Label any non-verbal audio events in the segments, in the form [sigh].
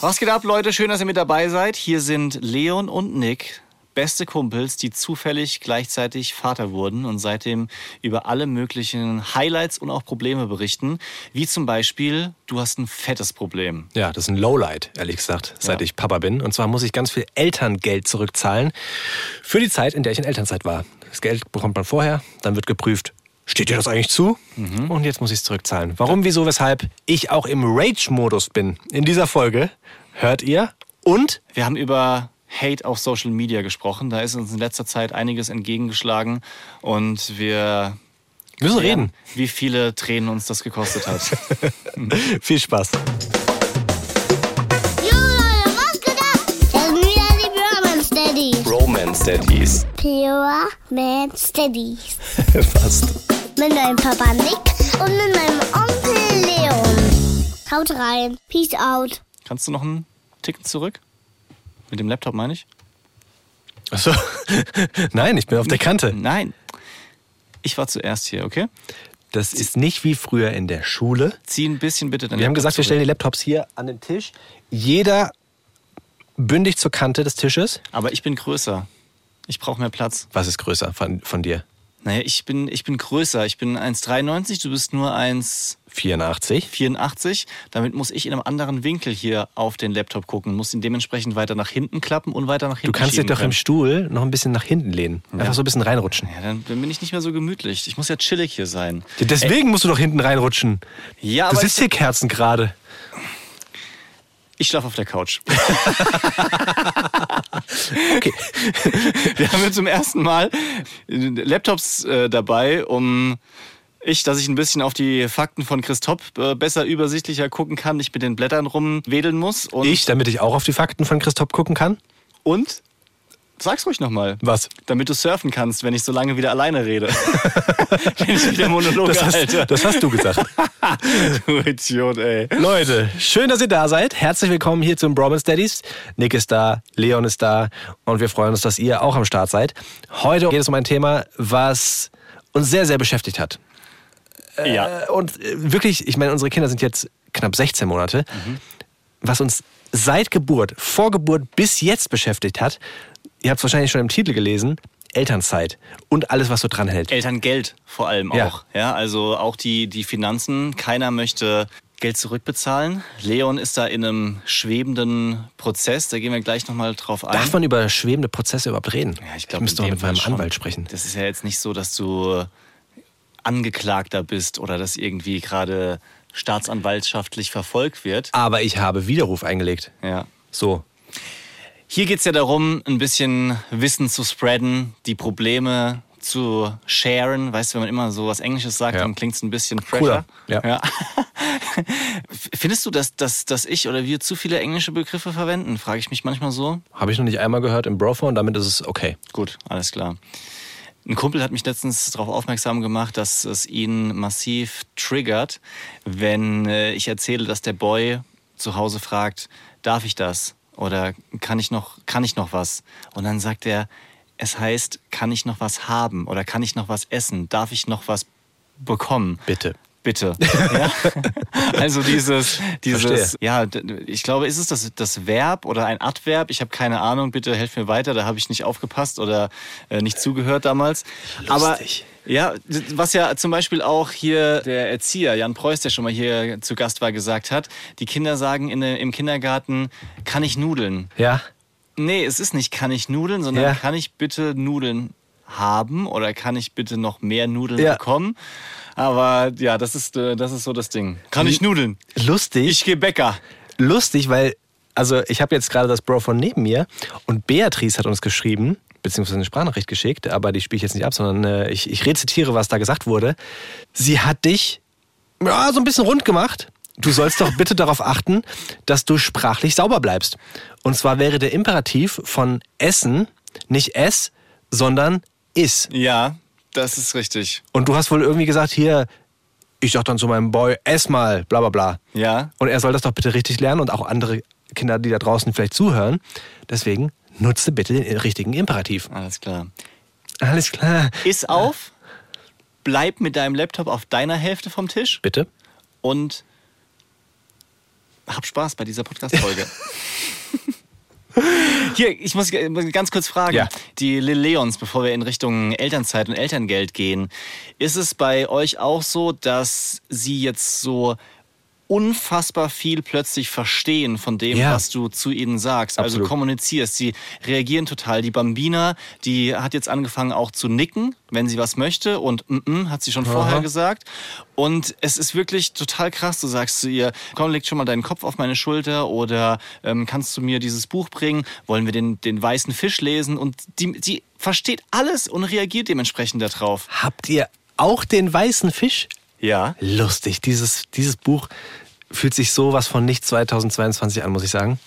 Was geht ab, Leute? Schön, dass ihr mit dabei seid. Hier sind Leon und Nick, beste Kumpels, die zufällig gleichzeitig Vater wurden und seitdem über alle möglichen Highlights und auch Probleme berichten. Wie zum Beispiel, du hast ein fettes Problem. Ja, das ist ein Lowlight, ehrlich gesagt, seit Ja. ich Papa bin. Und zwar muss ich ganz viel Elterngeld zurückzahlen für die Zeit, in der ich in Elternzeit war. Das Geld bekommt man vorher, dann wird geprüft, steht dir das eigentlich zu? Und jetzt muss ich es zurückzahlen. Warum, wieso, weshalb ich auch im Rage-Modus bin. In dieser Folge hört ihr und Wir haben über Hate auf Social Media gesprochen. Da ist uns in letzter Zeit einiges entgegengeschlagen und wir müssen reden. wie viele Tränen uns das gekostet hat. [laughs] Viel Spaß. Jo Leute, was geht ab? Das sind wieder die Brahman Steadies. Romance Daddies. Pure Man Steadies. [laughs] Fast. Mit meinem Papa Nick und mit meinem Onkel Leon. Haut rein. Peace out. Kannst du noch einen Ticken zurück? Mit dem Laptop meine ich? Achso. [laughs] Nein, ich bin auf der Kante. Nein. Ich war zuerst hier, okay? Das ist nicht wie früher in der Schule. Zieh ein bisschen bitte dein Wir haben Laptop gesagt, wir stellen die Laptops hier an den Tisch. Jeder bündig zur Kante des Tisches. Aber ich bin größer. Ich brauche mehr Platz. Was ist größer von, von dir? Naja, ich bin, ich bin größer. Ich bin 1,93, du bist nur 1,84. 84. Damit muss ich in einem anderen Winkel hier auf den Laptop gucken. Muss ihn dementsprechend weiter nach hinten klappen und weiter nach Du hinten kannst dich doch im können. Stuhl noch ein bisschen nach hinten lehnen. Einfach so ein bisschen reinrutschen. Ja, dann, bin ich nicht mehr so gemütlich. Ich muss ja chillig hier sein. Deswegen musst du doch hinten reinrutschen. Ja, Du aber sitzt hier Kerzen gerade. ich schlafe auf der Couch. [laughs] [laughs] Okay. Wir haben jetzt zum ersten Mal Laptops äh, dabei, um ich, dass ich ein bisschen auf die Fakten von Christoph äh, besser übersichtlicher gucken kann, nicht mit den Blättern rumwedeln muss. Und, Ich, damit ich auch auf die Fakten von Christoph gucken kann. Und? Sag's ruhig nochmal. Was? Damit du surfen kannst, wenn ich so lange wieder alleine rede. [laughs] wenn ich wieder Monologe Das halte. hast, das hast du gesagt. [laughs] du Idiot, ey. Leute, schön, dass ihr da seid. Herzlich willkommen hier zum Bromance Daddies. Nick ist da, Leon ist da und wir freuen uns, dass ihr auch am Start seid. Heute geht es um ein Thema, was uns sehr, sehr beschäftigt hat. Ja. Äh, Und äh, wirklich, ich meine, unsere Kinder sind jetzt knapp 16 Monate. Was uns seit Geburt, vor Geburt bis jetzt beschäftigt hat, ihr habt es wahrscheinlich schon im Titel gelesen, Elternzeit und alles, was so dran hält. Elterngeld vor allem Ja. auch. Ja, also auch die, die Finanzen. Keiner möchte Geld zurückbezahlen. Leon ist da in einem schwebenden Prozess. Da gehen wir gleich nochmal drauf ein. Darf man über schwebende Prozesse überhaupt reden? Ja, ich glaube, müsste in mal dem mit meinem schon. Anwalt sprechen. Das ist ja jetzt nicht so, dass du Angeklagter bist oder dass irgendwie gerade staatsanwaltschaftlich verfolgt wird. Aber ich habe Widerruf eingelegt. Ja. So. Hier geht es ja darum, ein bisschen Wissen zu spreaden, die Probleme zu sharen. Weißt du, wenn man immer so was Englisches sagt, Ja. dann klingt es ein bisschen fresher. Cooler, ja. [laughs] Findest du, dass, dass, dass ich oder wir zu viele englische Begriffe verwenden? Frage ich mich manchmal so. Habe ich noch nicht einmal gehört im Brophone, damit ist es okay. Gut, alles klar. Ein Kumpel hat mich letztens darauf aufmerksam gemacht, dass es ihn massiv triggert, wenn äh, ich erzähle, dass der Boy zu Hause fragt, darf ich das? Oder kann ich noch, kann ich noch was? Und dann sagt er, es heißt, kann ich noch was haben? Oder kann ich noch was essen? Darf ich noch was bekommen? Bitte. Bitte. [laughs] Ja? Also dieses, dieses, Verstehe. ja, ich glaube, ist es das, das Verb oder ein Adverb? Ich habe keine Ahnung, bitte helft mir weiter, da habe ich nicht aufgepasst oder äh, nicht zugehört damals. Aber Lustig. ja, d- was ja zum Beispiel auch hier der Erzieher, Jan Preuß, der schon mal hier zu Gast war, gesagt hat, die Kinder sagen in, im Kindergarten, kann ich Nudeln? Ja? Nee, es ist nicht kann ich Nudeln, sondern Ja. kann ich bitte Nudeln haben oder kann ich bitte noch mehr Nudeln Ja. bekommen? Aber ja, das ist, äh, das ist so das Ding. Kann ich Nudeln? Lustig. Ich gehe Bäcker. lustig, weil, also ich habe jetzt gerade das Brophone neben mir und Beatrice hat uns geschrieben, beziehungsweise eine Sprachnachricht geschickt, aber die spiele ich jetzt nicht ab, sondern äh, ich, ich rezitiere, was da gesagt wurde. Sie hat dich ja, so ein bisschen rund gemacht. Du sollst doch bitte darauf achten, dass du sprachlich sauber bleibst. Und zwar wäre der Imperativ von essen nicht es, sondern is. Ja, das ist richtig. Und du hast wohl irgendwie gesagt, hier, ich sag dann zu meinem Boy, ess mal, bla bla bla. Ja. Und er soll das doch bitte richtig lernen und auch andere Kinder, die da draußen vielleicht zuhören. Deswegen nutze bitte den richtigen Imperativ. Alles klar. Alles klar. Iss auf, bleib mit deinem Laptop auf deiner Hälfte vom Tisch Bitte? und hab Spaß bei dieser Podcast-Folge. [laughs] Hier, ich muss ganz kurz fragen. Ja. Die Lil Leons, bevor wir in Richtung Elternzeit und Elterngeld gehen, ist es bei euch auch so, dass sie jetzt so unfassbar viel plötzlich verstehen von dem, Ja. was du zu ihnen sagst. Also Absolut. kommunizierst. Sie reagieren total. Die Bambina, die hat jetzt angefangen auch zu nicken, wenn sie was möchte. Und mm -mm, hat sie schon vorher gesagt. Und es ist wirklich total krass. Du sagst zu ihr, komm, leg schon mal deinen Kopf auf meine Schulter oder ähm, kannst du mir dieses Buch bringen? Wollen wir den, den weißen Fisch lesen? Und die, die versteht alles und reagiert dementsprechend darauf. Habt ihr auch den weißen Fisch? Ja. Lustig. Dieses, dieses Buch fühlt sich sowas von nicht 2022 an, muss ich sagen.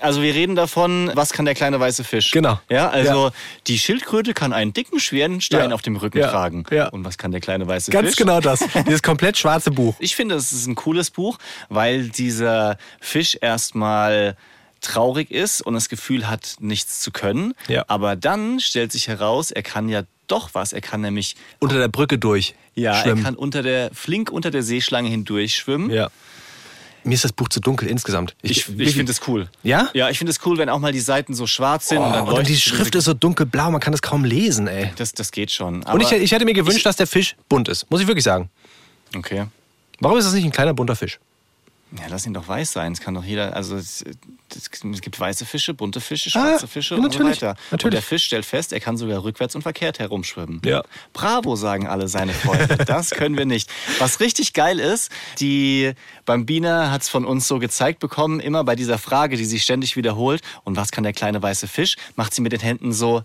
Also wir reden davon, was kann der kleine weiße Fisch? Genau. Ja, also die Schildkröte kann einen dicken, schweren Stein Ja. auf dem Rücken Ja. tragen. Ja. Und was kann der kleine weiße Ganz Fisch? genau das. Dieses komplett schwarze Buch. Ich finde, es ist ein cooles Buch, weil dieser Fisch erstmal traurig ist und das Gefühl hat, nichts zu können. Ja. Aber dann stellt sich heraus, er kann ja doch was. Er kann nämlich, Unter der Brücke durch. ja, er schwimmen. kann unter der, flink unter der Seeschlange hindurch schwimmen. Ja. Mir ist das Buch zu dunkel insgesamt. Ich, ich finde es cool. Ja? Ja, ich finde es cool, wenn auch mal die Seiten so schwarz sind und dann Oh, und die Schrift ist so dunkelblau, man kann das kaum lesen, ey. Das, das geht schon. Und ich, ich hätte mir gewünscht, dass der Fisch bunt ist. Muss ich wirklich sagen. Okay. Warum ist das nicht ein kleiner bunter Fisch? Ja, lass ihn doch weiß sein. Es kann doch jeder. Also es, es gibt weiße Fische, bunte Fische, Ah, schwarze Fische und so natürlich, weiter. Und natürlich. der Fisch stellt fest, er kann sogar rückwärts und verkehrt herumschwimmen. Ja. Bravo, sagen alle seine Freunde. [laughs] Das können wir nicht. Was richtig geil ist, die Bambina hat es von uns so gezeigt bekommen, immer bei dieser Frage, die sich ständig wiederholt. Und was kann der kleine weiße Fisch? Macht sie mit den Händen so.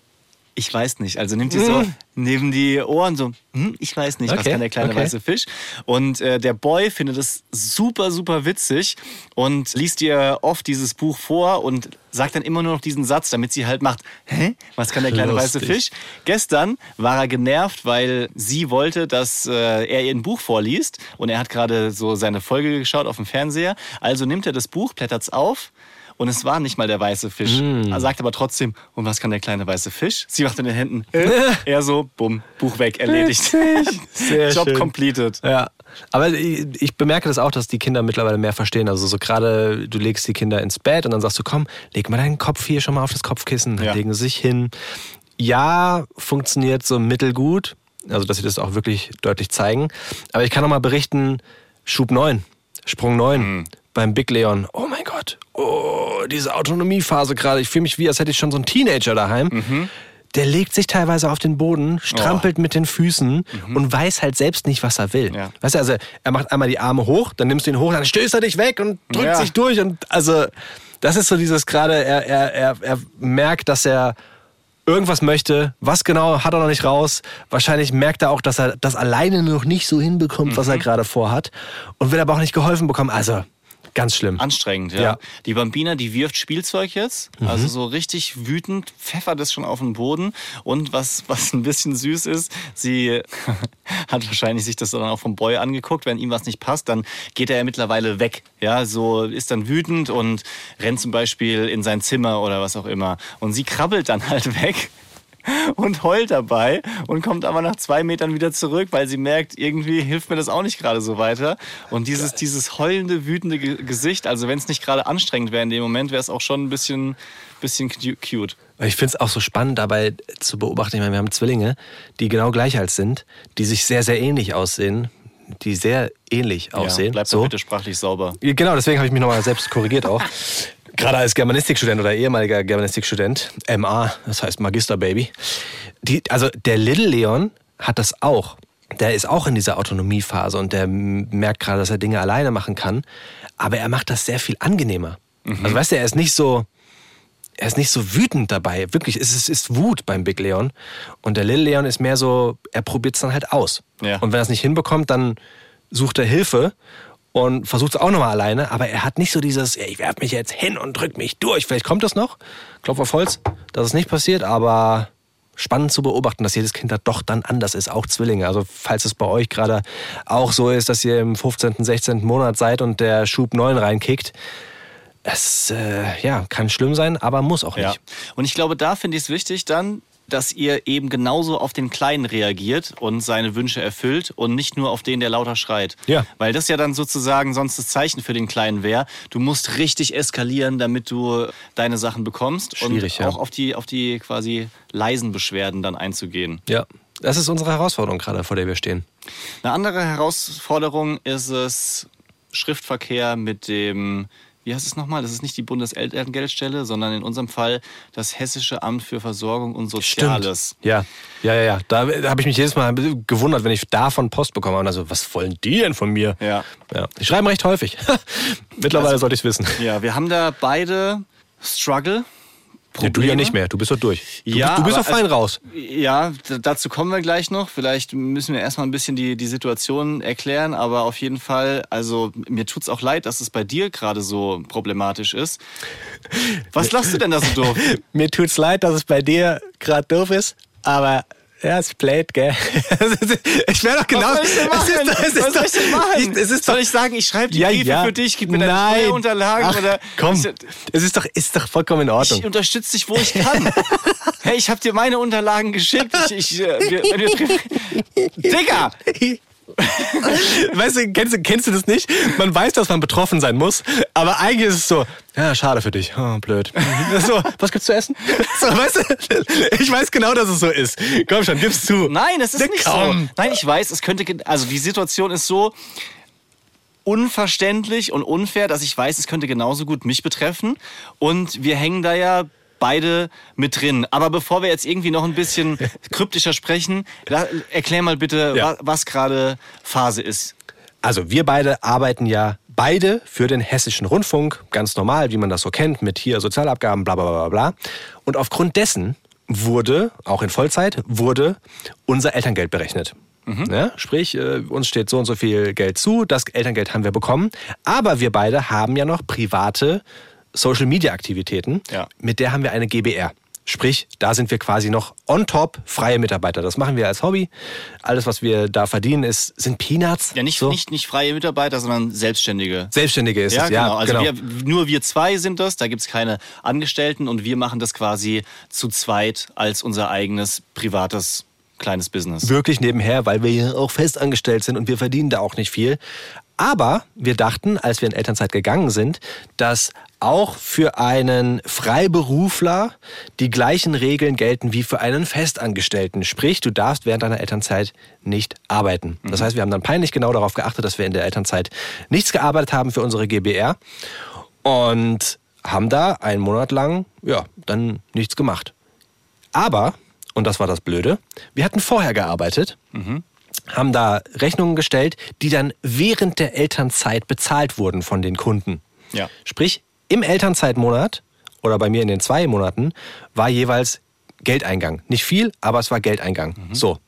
Ich weiß nicht. Also nimmt sie so neben die Ohren so, hm, ich weiß nicht, was Okay, kann der kleine okay. weiße Fisch. Und äh, der Boy findet es super, super witzig und liest ihr oft dieses Buch vor und sagt dann immer nur noch diesen Satz, damit sie halt macht, hä, was kann der kleine weiße Lustig. Fisch? Gestern war er genervt, weil sie wollte, dass äh, er ihr ein Buch vorliest und er hat gerade so seine Folge geschaut auf dem Fernseher. Also nimmt er das Buch, blättert es auf. Und es war nicht mal der weiße Fisch. Mm. Er sagt aber trotzdem, und was kann der kleine weiße Fisch? Sie macht in den Händen. Äh, [laughs] er so, bumm, Buch weg, erledigt. [laughs] Job schön. completed. Ja. Aber ich, bemerke das auch, dass die Kinder mittlerweile mehr verstehen. Also so gerade, du legst die Kinder ins Bett und dann sagst du, komm, leg mal deinen Kopf hier schon mal auf das Kopfkissen. Dann Ja. legen sie sich hin. Ja, funktioniert so mittelgut. Also, dass sie das auch wirklich deutlich zeigen. Aber ich kann noch mal berichten, Schub 9, Sprung 9 beim Big Leon. Oh mein Gott. Oh, diese Autonomiephase gerade. Ich fühle mich wie, als hätte ich schon so einen Teenager daheim. Der legt sich teilweise auf den Boden, strampelt mit den Füßen und weiß halt selbst nicht, was er will. Ja. Weißt du, also er macht einmal die Arme hoch, dann nimmst du ihn hoch, dann stößt er dich weg und drückt Ja. sich durch. Und also, das ist so dieses gerade, er, er, er, er merkt, dass er irgendwas möchte. Was genau hat er noch nicht raus. Wahrscheinlich merkt er auch, dass er das alleine noch nicht so hinbekommt, was er gerade vorhat. Und will aber auch nicht geholfen bekommen. Also, ganz schlimm. Anstrengend, ja. Ja. Mhm. Die Bambina, die wirft Spielzeug jetzt, also so richtig wütend, pfeffert es schon auf den Boden. Und was, was ein bisschen süß ist, sie [laughs] hat wahrscheinlich sich das dann auch vom Boy angeguckt, wenn ihm was nicht passt, dann geht er ja mittlerweile weg. Ja, so ist dann wütend und rennt zum Beispiel in sein Zimmer oder was auch immer. Und sie krabbelt dann [laughs] halt weg und heult dabei und kommt aber nach zwei Metern wieder zurück, weil sie merkt, irgendwie hilft mir das auch nicht gerade so weiter. Und dieses, dieses heulende, wütende Ge- Gesicht, also wenn es nicht gerade anstrengend wäre in dem Moment, wäre es auch schon ein bisschen, bisschen cu- cute. Ich finde es auch so spannend dabei zu beobachten. Ich meine, wir haben Zwillinge, die genau gleich alt sind, die sich sehr, sehr ähnlich aussehen. Die sehr ähnlich aussehen. Ja, bleib so. bitte sprachlich sauber. Genau, deswegen habe ich mich nochmal selbst korrigiert auch. [laughs] Gerade als Germanistikstudent oder ehemaliger Germanistikstudent, MA, das heißt Magisterbaby. Die, also der Little Leon hat das auch. Der ist auch in dieser Autonomiephase und der merkt gerade, dass er Dinge alleine machen kann. Aber er macht das sehr viel angenehmer. Also weißt du, er ist nicht so, er ist nicht so wütend dabei. Wirklich, es ist, ist Wut beim Big Leon. Und der Little Leon ist mehr so, er probiert es dann halt aus. Ja. Und wenn er es nicht hinbekommt, dann sucht er Hilfe und versucht es auch nochmal alleine. Aber er hat nicht so dieses, "Ja, ich werf mich jetzt hin und drück mich durch. Vielleicht kommt das noch. Klopf auf Holz, dass es nicht passiert. Aber spannend zu beobachten, dass jedes Kind da doch dann anders ist, auch Zwillinge. Also falls es bei euch gerade auch so ist, dass ihr im 15., 16. Monat seid und der Schub 9 reinkickt, es äh, ja, kann schlimm sein, aber muss auch nicht. Ja. Und ich glaube, da finde ich es wichtig, dann dass ihr eben genauso auf den Kleinen reagiert und seine Wünsche erfüllt und nicht nur auf den, der lauter schreit. Ja. Weil das ja dann sozusagen sonst das Zeichen für den Kleinen wäre. Du musst richtig eskalieren, damit du deine Sachen bekommst Schwierig, und ja. auch auf die, auf die quasi leisen Beschwerden dann einzugehen. Ja. Das ist unsere Herausforderung gerade, vor der wir stehen. Eine andere Herausforderung ist es Schriftverkehr mit dem, wie heißt es nochmal? Das ist nicht die Bundeselterngeldstelle, sondern in unserem Fall das Hessische Amt für Versorgung und Soziales. Ja, ja, ja, ja. Da, da habe ich mich jedes Mal gewundert, wenn ich davon Post bekomme. Und also, was wollen die denn von mir? Ja. ja. Die schreiben recht häufig. [laughs] Mittlerweile Also- sollte ich es wissen. Ja, wir haben da beide Struggle. Ja, du ja Probleme. nicht mehr. Du bist doch durch. Du, Ja, du bist doch fein es- raus. Ja, dazu kommen wir gleich noch. Vielleicht müssen wir erstmal ein bisschen die, die Situation erklären, aber auf jeden Fall, also mir tut's auch leid, dass es bei dir gerade so problematisch ist. Was lachst du denn da so doof? [laughs] Mir tut's leid, dass es bei dir gerade doof ist, aber ja, es blöd, gell? [laughs] ich wäre doch genau. Was soll ich denn machen? Es ist, es ist Was soll ich denn machen? Ich, es ist soll ich sagen, ich schreibe die ja, Briefe ja. für dich, gib mir deine Nein. Steuerunterlagen Ach, oder Komm, Ich, es ist doch, ist doch vollkommen in Ordnung. ich unterstütze dich, wo ich kann. [laughs] hey, ich habe dir meine Unterlagen geschickt. Ich, ich, äh, wir, wir [laughs] Digga! weißt du kennst, du, kennst du das nicht? Man weiß, dass man betroffen sein muss, aber eigentlich ist es so, ja, schade für dich. Oh, blöd. [laughs] So, was gibt's zu essen? [laughs] So, weißt du, ich weiß genau, dass es so ist. Komm schon, gib's zu. Nein, es ist Na, nicht komm. so. Nein, ich weiß, es könnte, also die Situation ist so unverständlich und unfair, dass ich weiß, es könnte genauso gut mich betreffen. Und wir hängen da ja beide mit drin. Aber bevor wir jetzt irgendwie noch ein bisschen [laughs] kryptischer sprechen, erklär mal bitte, Ja. wa- was gerade Phase ist. Also wir beide arbeiten ja beide für den hessischen Rundfunk, ganz normal, wie man das so kennt, mit hier Sozialabgaben, bla bla bla bla. Und aufgrund dessen wurde, auch in Vollzeit, wurde unser Elterngeld berechnet. Ja, sprich, äh, uns steht so und so viel Geld zu, das Elterngeld haben wir bekommen. Aber wir beide haben ja noch private Social-Media-Aktivitäten. Ja. Mit der haben wir eine GBR. Sprich, da sind wir quasi noch on top freie Mitarbeiter. Das machen wir als Hobby. Alles, was wir da verdienen, ist, sind Peanuts. Ja, nicht, So. nicht, nicht freie Mitarbeiter, sondern Selbstständige. Selbstständige ist Ja, es, ja. genau. Also genau. Wir, nur wir zwei sind das, da gibt's keine Angestellten und wir machen das quasi zu zweit als unser eigenes privates kleines Business. Wirklich nebenher, weil wir ja auch fest angestellt sind und wir verdienen da auch nicht viel. Aber wir dachten, als wir in Elternzeit gegangen sind, dass auch für einen Freiberufler die gleichen Regeln gelten wie für einen Festangestellten. Sprich, du darfst während deiner Elternzeit nicht arbeiten. Das heißt, wir haben dann peinlich genau darauf geachtet, dass wir in der Elternzeit nichts gearbeitet haben für unsere GBR und haben da einen Monat lang, ja, dann nichts gemacht. Aber, und das war das Blöde, wir hatten vorher gearbeitet, haben da Rechnungen gestellt, die dann während der Elternzeit bezahlt wurden von den Kunden. Ja. Sprich, im Elternzeitmonat oder bei mir in den zwei Monaten war jeweils Geldeingang. Nicht viel, aber es war Geldeingang. So.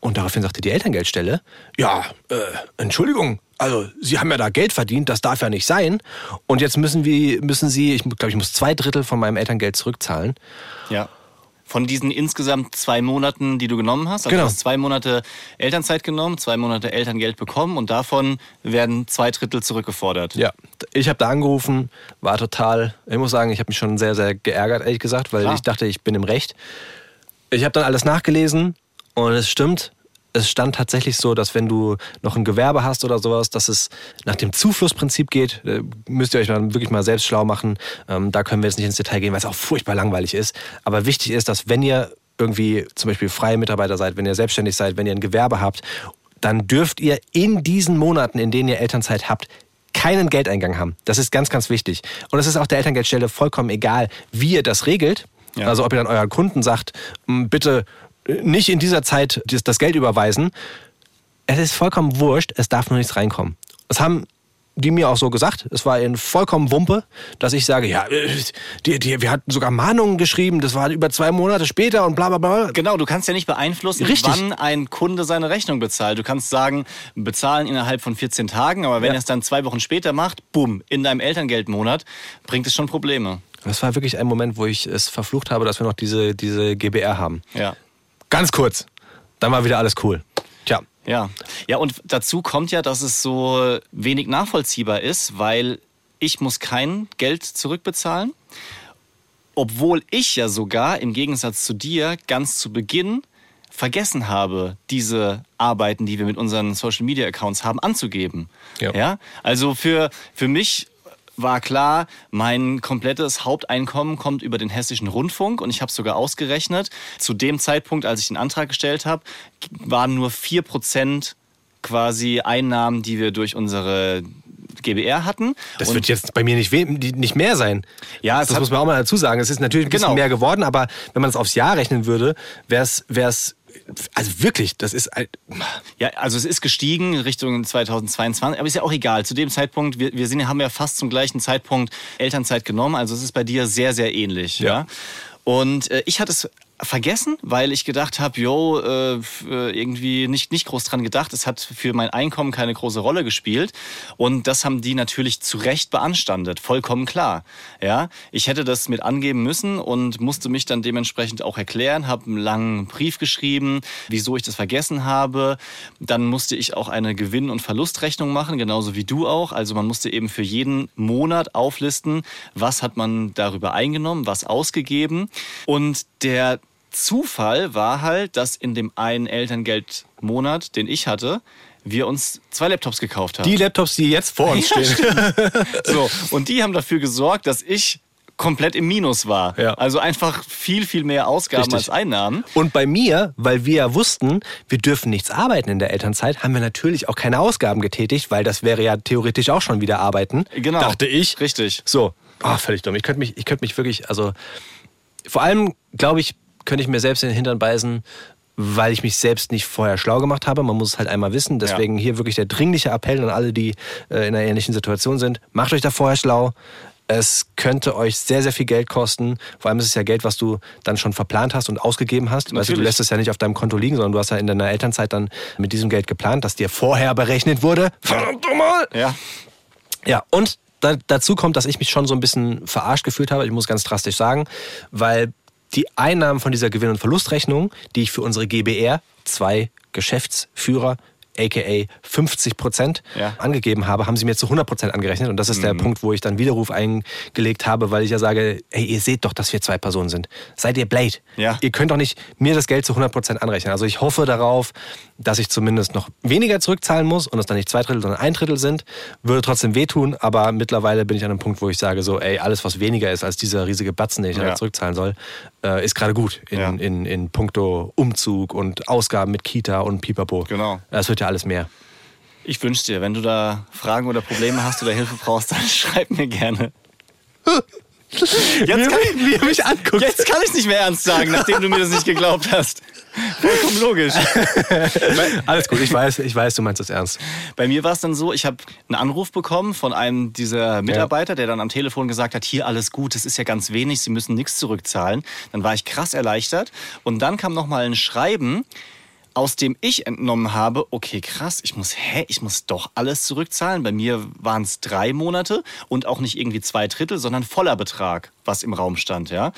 Und daraufhin sagte die Elterngeldstelle, ja, äh, Entschuldigung, also Sie haben ja da Geld verdient, das darf ja nicht sein. Und jetzt müssen, wir, müssen Sie, ich glaube, ich muss zwei Drittel von meinem Elterngeld zurückzahlen. Ja. Von diesen insgesamt zwei Monaten, die du genommen hast, also Genau. du hast zwei Monate Elternzeit genommen, zwei Monate Elterngeld bekommen und davon werden zwei Drittel zurückgefordert. Ja, ich habe da angerufen, war total, ich muss sagen, ich habe mich schon sehr, sehr geärgert, ehrlich gesagt, weil Klar. ich dachte, ich bin im Recht. Ich habe dann alles nachgelesen und es stimmt. Es stand tatsächlich so, dass wenn du noch ein Gewerbe hast oder sowas, dass es nach dem Zuflussprinzip geht. Äh, Müsst ihr euch dann wirklich mal selbst schlau machen. Ähm, da können wir jetzt nicht ins Detail gehen, weil es auch furchtbar langweilig ist. Aber wichtig ist, dass wenn ihr irgendwie zum Beispiel freie Mitarbeiter seid, wenn ihr selbstständig seid, wenn ihr ein Gewerbe habt, dann dürft ihr in diesen Monaten, in denen ihr Elternzeit habt, keinen Geldeingang haben. Das ist ganz, ganz wichtig. Und es ist auch der Elterngeldstelle vollkommen egal, wie ihr das regelt. Ja. Also ob ihr dann euren Kunden sagt, "M, bitte nicht in dieser Zeit das Geld überweisen. Es ist vollkommen wurscht, es darf nur nichts reinkommen. Das haben die mir auch so gesagt. Es war ihnen vollkommen Wumpe, dass ich sage, ja, äh, die, die, wir hatten sogar Mahnungen geschrieben, das war über zwei Monate später und bla bla bla. Genau, du kannst ja nicht beeinflussen, Richtig. wann ein Kunde seine Rechnung bezahlt. Du kannst sagen, bezahlen innerhalb von 14 Tagen, aber wenn Ja. er es dann zwei Wochen später macht, bumm, in deinem Elterngeldmonat, bringt es schon Probleme. Das war wirklich ein Moment, wo ich es verflucht habe, dass wir noch diese, diese GBR haben. Ja. Ganz kurz. Dann war wieder alles cool. Tja. Ja. Ja, und dazu kommt ja, dass es so wenig nachvollziehbar ist, weil ich muss kein Geld zurückbezahlen. obwohl ich ja sogar im Gegensatz zu dir ganz zu Beginn vergessen habe, diese Arbeiten, die wir mit unseren Social Media Accounts haben, anzugeben. Ja. ja? Also für, für mich war klar, mein komplettes Haupteinkommen kommt über den hessischen Rundfunk und ich habe sogar ausgerechnet, zu dem Zeitpunkt, als ich den Antrag gestellt habe, waren nur 4% quasi Einnahmen, die wir durch unsere GBR hatten. Das Und- wird jetzt bei mir nicht, nicht mehr sein. Ja, es das hat- muss man auch mal dazu sagen. Es ist natürlich ein bisschen Genau. mehr geworden, aber wenn man es aufs Jahr rechnen würde, wäre es, also wirklich, das ist, ein- Ja, also es ist gestiegen Richtung 2022, aber ist ja auch egal. Zu dem Zeitpunkt, wir, wir sind, haben ja fast zum gleichen Zeitpunkt Elternzeit genommen, also es ist bei dir sehr, sehr ähnlich. Ja. Ja. Und äh, ich hatte es vergessen, weil ich gedacht habe, yo, äh, äh, irgendwie nicht, nicht groß dran gedacht. Es hat für mein Einkommen keine große Rolle gespielt. Und das haben die natürlich zu Recht beanstandet. Vollkommen klar. Ja, ich hätte das mit angeben müssen und musste mich dann dementsprechend auch erklären, habe einen langen Brief geschrieben, wieso ich das vergessen habe. Dann musste ich auch eine Gewinn- und Verlustrechnung machen, genauso wie du auch. Also man musste eben für jeden Monat auflisten, was hat man darüber eingenommen, was ausgegeben. Und der Zufall war halt, dass in dem einen Elterngeldmonat, den ich hatte, wir uns zwei Laptops gekauft haben. die Laptops, die jetzt vor uns [laughs] Ja, stehen. [laughs] so, und die haben dafür gesorgt, dass ich komplett im Minus war. Ja. Also einfach viel, viel mehr Ausgaben Richtig. als Einnahmen. Und bei mir, weil wir ja wussten, wir dürfen nichts arbeiten in der Elternzeit, haben wir natürlich auch keine Ausgaben getätigt, weil das wäre ja theoretisch auch schon wieder arbeiten. Genau. Dachte ich. Richtig. So, ah, völlig dumm. Ich könnte mich, ich könnte mich wirklich, also vor allem, glaube ich, könnte ich mir selbst in den Hintern beißen, weil ich mich selbst nicht vorher schlau gemacht habe. Man muss es halt einmal wissen. Deswegen hier wirklich der dringliche Appell an alle, die äh, in einer ähnlichen Situation sind. Macht euch da vorher schlau. Es könnte euch sehr, sehr viel Geld kosten. Vor allem ist es ja Geld, was du dann schon verplant hast und ausgegeben hast. Weißt du, lässt es ja nicht auf deinem Konto liegen, sondern du hast ja in deiner Elternzeit dann mit diesem Geld geplant, das dir vorher berechnet wurde. Verdammt nochmal! Ja. Ja, und da, dazu kommt, dass ich mich schon so ein bisschen verarscht gefühlt habe. Ich muss ganz drastisch sagen, weil die Einnahmen von dieser Gewinn- und Verlustrechnung, die ich für unsere GBR, zwei Geschäftsführer, aka 50 Prozent, Ja. angegeben habe, haben sie mir zu 100 Prozent angerechnet. Und das ist der Punkt, wo ich dann Widerruf eingelegt habe, weil ich ja sage, hey, ihr seht doch, dass wir zwei Personen sind. Seid ihr Blade? Ja. Ihr könnt doch nicht mir das Geld zu 100 Prozent anrechnen. Also ich hoffe darauf, dass ich zumindest noch weniger zurückzahlen muss und es dann nicht zwei Drittel, sondern ein Drittel sind. Würde trotzdem wehtun, aber mittlerweile bin ich an einem Punkt, wo ich sage so, ey, alles, was weniger ist als dieser riesige Batzen, den ich Ja. da zurückzahlen soll, äh, ist gerade gut in, Ja. in, in puncto Umzug und Ausgaben mit Kita und Pipapo. Genau. Das wird ja alles mehr. Ich wünsche dir, wenn du da Fragen oder Probleme hast oder Hilfe brauchst, dann [laughs] schreib mir gerne. [laughs] Jetzt kann, ich, wie er mich anguckt. jetzt kann ich nicht mehr ernst sagen, nachdem du mir das nicht geglaubt hast. Vollkommen logisch. Alles gut, ich weiß, ich weiß, du meinst das ernst. Bei mir war es dann so, ich habe einen Anruf bekommen von einem dieser Mitarbeiter, der dann am Telefon gesagt hat, hier alles gut, das ist ja ganz wenig, Sie müssen nichts zurückzahlen. Dann war ich krass erleichtert und dann kam noch mal ein Schreiben, aus dem ich entnommen habe, okay, krass, ich muss, hä, ich muss doch alles zurückzahlen. Bei mir waren es drei Monate und auch nicht irgendwie zwei Drittel, sondern voller Betrag, was im Raum stand, ja.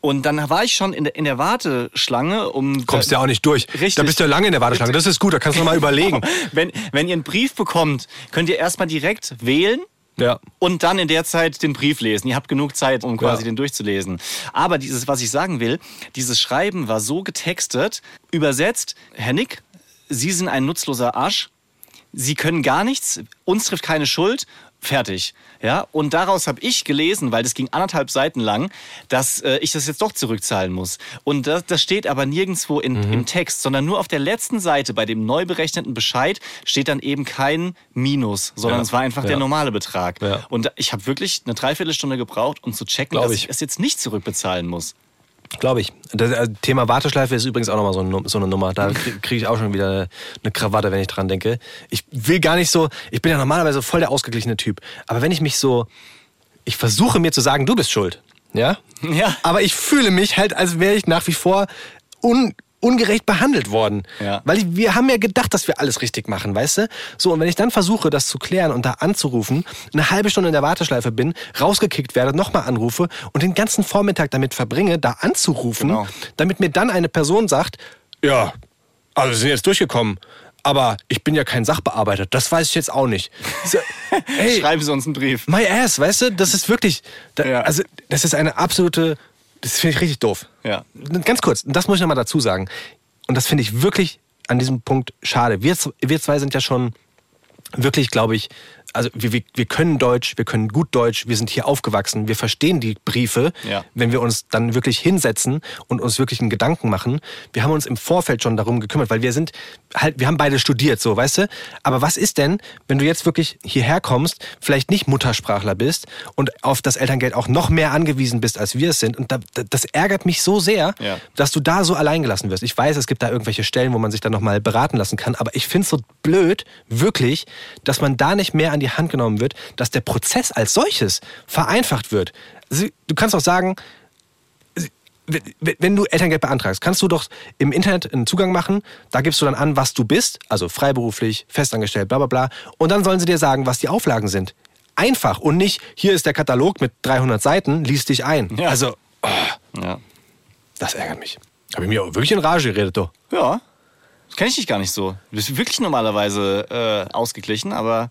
Und dann war ich schon in der, in der Warteschlange, um... Kommst ja auch nicht durch. Richtig. Da bist du ja lange in der Warteschlange. Das ist gut, da kannst du noch mal [laughs] überlegen. Wenn, wenn ihr einen Brief bekommt, könnt ihr erstmal direkt wählen Ja. und dann in der Zeit den Brief lesen. Ihr habt genug Zeit, um quasi Ja. den durchzulesen. Aber dieses, was ich sagen will, dieses Schreiben war so getextet, übersetzt, Herr Nick, Sie sind ein nutzloser Arsch. Sie können gar nichts, uns trifft keine Schuld. Fertig. Ja, und daraus habe ich gelesen, weil das ging anderthalb Seiten lang, dass äh, ich das jetzt doch zurückzahlen muss. Und das, das steht aber nirgendwo in, Mhm. im Text, sondern nur auf der letzten Seite bei dem neu berechneten Bescheid steht dann eben kein Minus, sondern Ja. es war einfach Ja. der normale Betrag. Ja. Und ich habe wirklich eine Dreiviertelstunde gebraucht, um zu checken, Glaub dass ich. ich es jetzt nicht zurückbezahlen muss. Glaube ich. Das äh, Thema Warteschleife ist übrigens auch nochmal so, eine- so eine Nummer. Da kriege [laughs] ich auch schon wieder eine Krawatte, wenn ich dran denke. Ich will gar nicht so, ich bin ja normalerweise voll der ausgeglichene Typ. Aber wenn ich mich so, ich versuche mir zu sagen, du bist schuld. Ja? Ja. Aber ich fühle mich halt, als wäre ich nach wie vor un, ungerecht behandelt worden. Ja. Weil ich, wir haben ja gedacht, dass wir alles richtig machen, weißt du? So, und wenn ich dann versuche, das zu klären und da anzurufen, eine halbe Stunde in der Warteschleife bin, rausgekickt werde, nochmal anrufe und den ganzen Vormittag damit verbringe, da anzurufen, Genau. damit mir dann eine Person sagt, ja, also Sie sind jetzt durchgekommen. Aber ich bin ja kein Sachbearbeiter, das weiß ich jetzt auch nicht. So, [laughs] ey, Schreiben Sie uns einen Brief. My ass, weißt du, das ist wirklich, da, Ja. also das ist eine absolute Das finde ich richtig doof. Ja. Ganz kurz, das muss ich nochmal dazu sagen. Und das finde ich wirklich an diesem Punkt schade. Wir, wir zwei sind ja schon wirklich, glaube ich, also wir, wir, wir können Deutsch, wir können gut Deutsch, wir sind hier aufgewachsen, wir verstehen die Briefe, Ja. wenn wir uns dann wirklich hinsetzen und uns wirklich einen Gedanken machen. Wir haben uns im Vorfeld schon darum gekümmert, weil wir sind halt, wir haben beide studiert, so, weißt du? Aber was ist denn, wenn du jetzt wirklich hierher kommst, vielleicht nicht Muttersprachler bist und auf das Elterngeld auch noch mehr angewiesen bist, als wir es sind? Und da, da- das ärgert mich so sehr, Ja. dass du da so allein gelassen wirst. Ich weiß, es gibt da irgendwelche Stellen, wo man sich dann nochmal beraten lassen kann, aber ich finde es so blöd, wirklich, dass man da nicht mehr an die Hand genommen wird, dass der Prozess als solches vereinfacht wird. Du kannst auch sagen, wenn- du Elterngeld beantragst, kannst du doch im Internet einen Zugang machen. Da gibst du dann an, was du bist, also freiberuflich, festangestellt, bla bla bla. Und dann sollen sie dir sagen, was die Auflagen sind. Einfach und nicht, hier ist der Katalog mit 300 Seiten, lies dich ein. Ja. Also, Ja. das ärgert mich. Habe ich mir auch wirklich in Rage geredet, doch. Ja. Das kenne ich dich gar nicht so. Du bist wirklich normalerweise äh, ausgeglichen, aber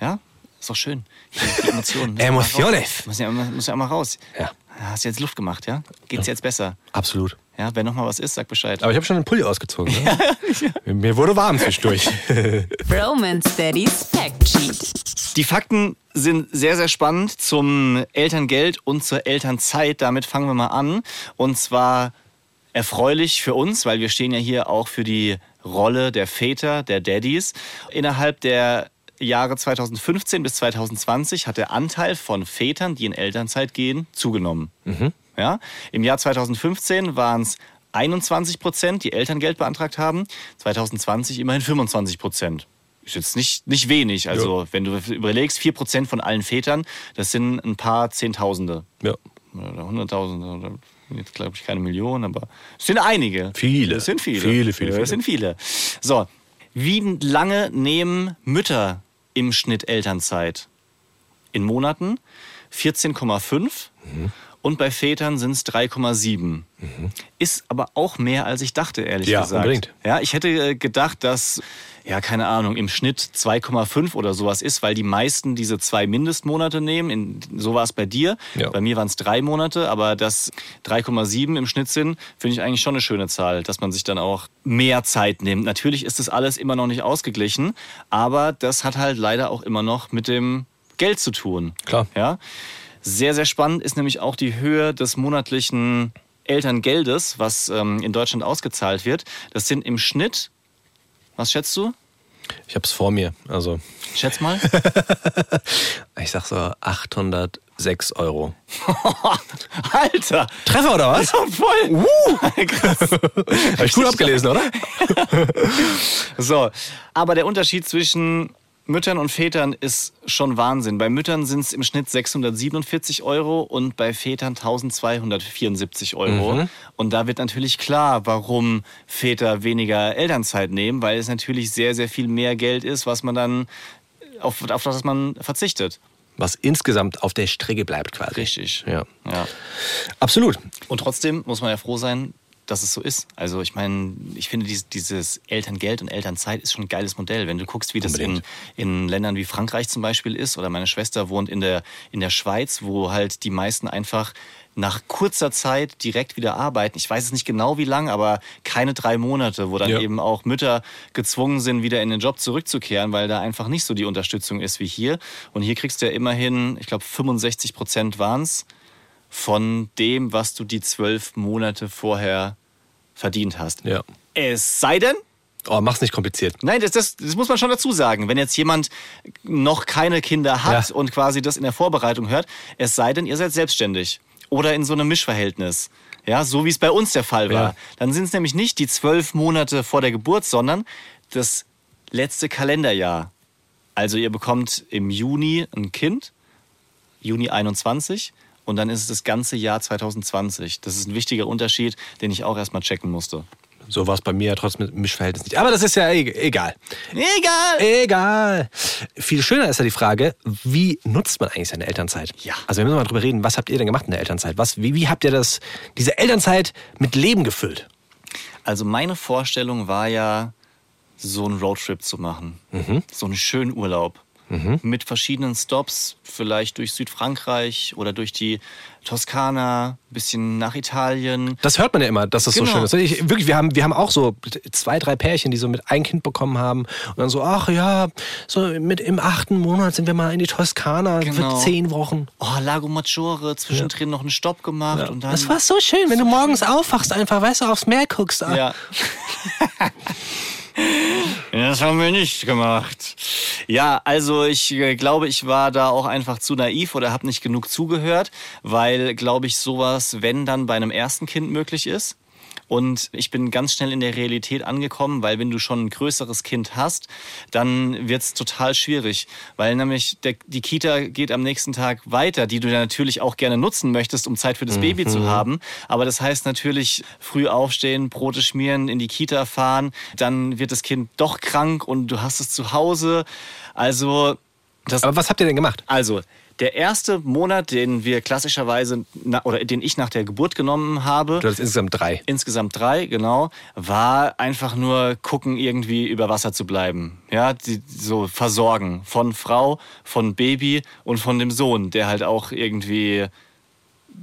ja, ist doch schön. Die, [laughs] Emotionen. raus. Muss ja, muss ja mal raus. Ja. Hast jetzt Luft gemacht, ja? Geht's jetzt besser? Absolut. Ja, wenn noch mal was ist, sag Bescheid. Aber ich habe schon den Pulli ausgezogen. Ne? [laughs] Mir wurde warm zwischendurch. [laughs] Romance Daddy's Fact Sheet. Die Fakten sind sehr, sehr spannend zum Elterngeld und zur Elternzeit. Damit fangen wir mal an. Und zwar erfreulich für uns, weil wir stehen ja hier auch für die Rolle der Väter, der Daddies. Innerhalb der Jahre 2015 bis 2020 hat der Anteil von Vätern, die in Elternzeit gehen, zugenommen. Ja? Im Jahr 2015 waren es 21 Prozent, die Elterngeld beantragt haben. 2020 immerhin 25 Prozent. Ist jetzt nicht, nicht wenig. Also, wenn du überlegst, 4 Prozent von allen Vätern, das sind ein paar Zehntausende. ja. Oder Hunderttausende. Oder jetzt glaube ich keine Millionen, aber es sind einige. Viele. Es sind viele. Viele, viele, Ja, viele. Es sind viele. So, wie lange nehmen Mütter im Schnitt Elternzeit? In Monaten? 14,5 und bei Vätern sind es 3,7. Ist aber auch mehr, als ich dachte, ehrlich Ja, gesagt. unbedingt. Ja, ich hätte äh, gedacht, dass, ja, keine Ahnung, im Schnitt 2,5 oder sowas ist, weil die meisten diese zwei Mindestmonate nehmen. In, so war es bei dir. Ja. Bei mir waren es drei Monate, aber dass 3,7 im Schnitt sind, finde ich eigentlich schon eine schöne Zahl, dass man sich dann auch mehr Zeit nimmt. Natürlich ist das alles immer noch nicht ausgeglichen, aber das hat halt leider auch immer noch mit dem Geld zu tun. Klar. Ja. Sehr, sehr spannend ist nämlich auch die Höhe des monatlichen Elterngeldes, was ähm, in Deutschland ausgezahlt wird. Das sind im Schnitt, was schätzt du? Ich habe es vor mir. Also, Schätz mal. [laughs] ich sag so 806 Euro. [laughs] Alter! Treffer oder was? [laughs] Voll! Uh. Krass. Habe ich gut abgelesen, oder? So, aber der Unterschied zwischen Müttern und Vätern ist schon Wahnsinn. Bei Müttern sind es im Schnitt 647 Euro und bei Vätern 1274 Euro. Und da wird natürlich klar, warum Väter weniger Elternzeit nehmen, weil es natürlich sehr, sehr viel mehr Geld ist, was man dann auf, auf das man verzichtet. Was insgesamt auf der Strecke bleibt quasi. Richtig. Ja. ja. Absolut. Und trotzdem muss man ja froh sein, dass es so ist. Also ich meine, ich finde dieses, dieses Elterngeld und Elternzeit ist schon ein geiles Modell. Wenn du guckst, wie das in, in Ländern wie Frankreich zum Beispiel ist, oder meine Schwester wohnt in der, in der Schweiz, wo halt die meisten einfach nach kurzer Zeit direkt wieder arbeiten. Ich weiß es nicht genau wie lang, aber keine drei Monate, wo dann Ja. eben auch Mütter gezwungen sind, wieder in den Job zurückzukehren, weil da einfach nicht so die Unterstützung ist wie hier. Und hier kriegst du ja immerhin, ich glaube 65 Prozent waren es, von dem, was du die zwölf Monate vorher verdient hast. Ja. Es sei denn, Oh, mach's nicht kompliziert. nein, das, das, das muss man schon dazu sagen, wenn jetzt jemand noch keine Kinder hat Ja. und quasi das in der Vorbereitung hört, es sei denn, ihr seid selbstständig oder in so einem Mischverhältnis. Ja, so wie es bei uns der Fall war. Ja. Dann sind es nämlich nicht die zwölf Monate vor der Geburt, sondern das letzte Kalenderjahr. Also ihr bekommt im Juni ein Kind, Juni 21, und dann ist es das ganze Jahr 2020. Das ist ein wichtiger Unterschied, den ich auch erstmal checken musste. So war es bei mir ja trotzdem mit Mischverhältnis nicht. Aber das ist ja e- egal. Egal! Egal. Viel schöner ist ja die Frage, wie nutzt man eigentlich seine Elternzeit? Ja. Also wir müssen mal drüber reden, was habt ihr denn gemacht in der Elternzeit? Was, wie, wie habt ihr das, diese Elternzeit mit Leben gefüllt? Also meine Vorstellung war ja, so einen Roadtrip zu machen. So einen schönen Urlaub. Mit verschiedenen Stops, vielleicht durch Südfrankreich oder durch die Toskana, ein bisschen nach Italien. Das hört man ja immer, dass das Genau. so schön ist. Ich, wirklich, wir haben, wir haben auch so zwei, drei Pärchen, die so mit ein Kind bekommen haben und dann so, ach ja, so mit im achten Monat sind wir mal in die Toskana Genau. für zehn Wochen. Oh, Lago Maggiore, zwischendrin noch einen Stopp gemacht und dann. Das war so schön, wenn du morgens aufwachst, einfach, weißt du, aufs Meer guckst. Ah, Ja. [laughs] Das haben wir nicht gemacht. Ja, also ich äh, glaube, ich war da auch einfach zu naiv oder habe nicht genug zugehört, weil, glaube ich, sowas, wenn dann bei einem ersten Kind möglich ist. Und ich bin ganz schnell in der Realität angekommen, weil wenn du schon ein größeres Kind hast, dann wird's total schwierig. Weil nämlich der, die Kita geht am nächsten Tag weiter, die du ja natürlich auch gerne nutzen möchtest, um Zeit für das Baby zu haben. Aber das heißt natürlich früh aufstehen, Brote schmieren, in die Kita fahren, dann wird das Kind doch krank und du hast es zu Hause. Also das Aber was habt ihr denn gemacht? also, der erste Monat, den wir klassischerweise, oder den ich nach der Geburt genommen habe, Du hattest insgesamt drei. insgesamt drei, genau, war einfach nur gucken, irgendwie über Wasser zu bleiben. Ja, die, so versorgen von Frau, von Baby und von dem Sohn, der halt auch irgendwie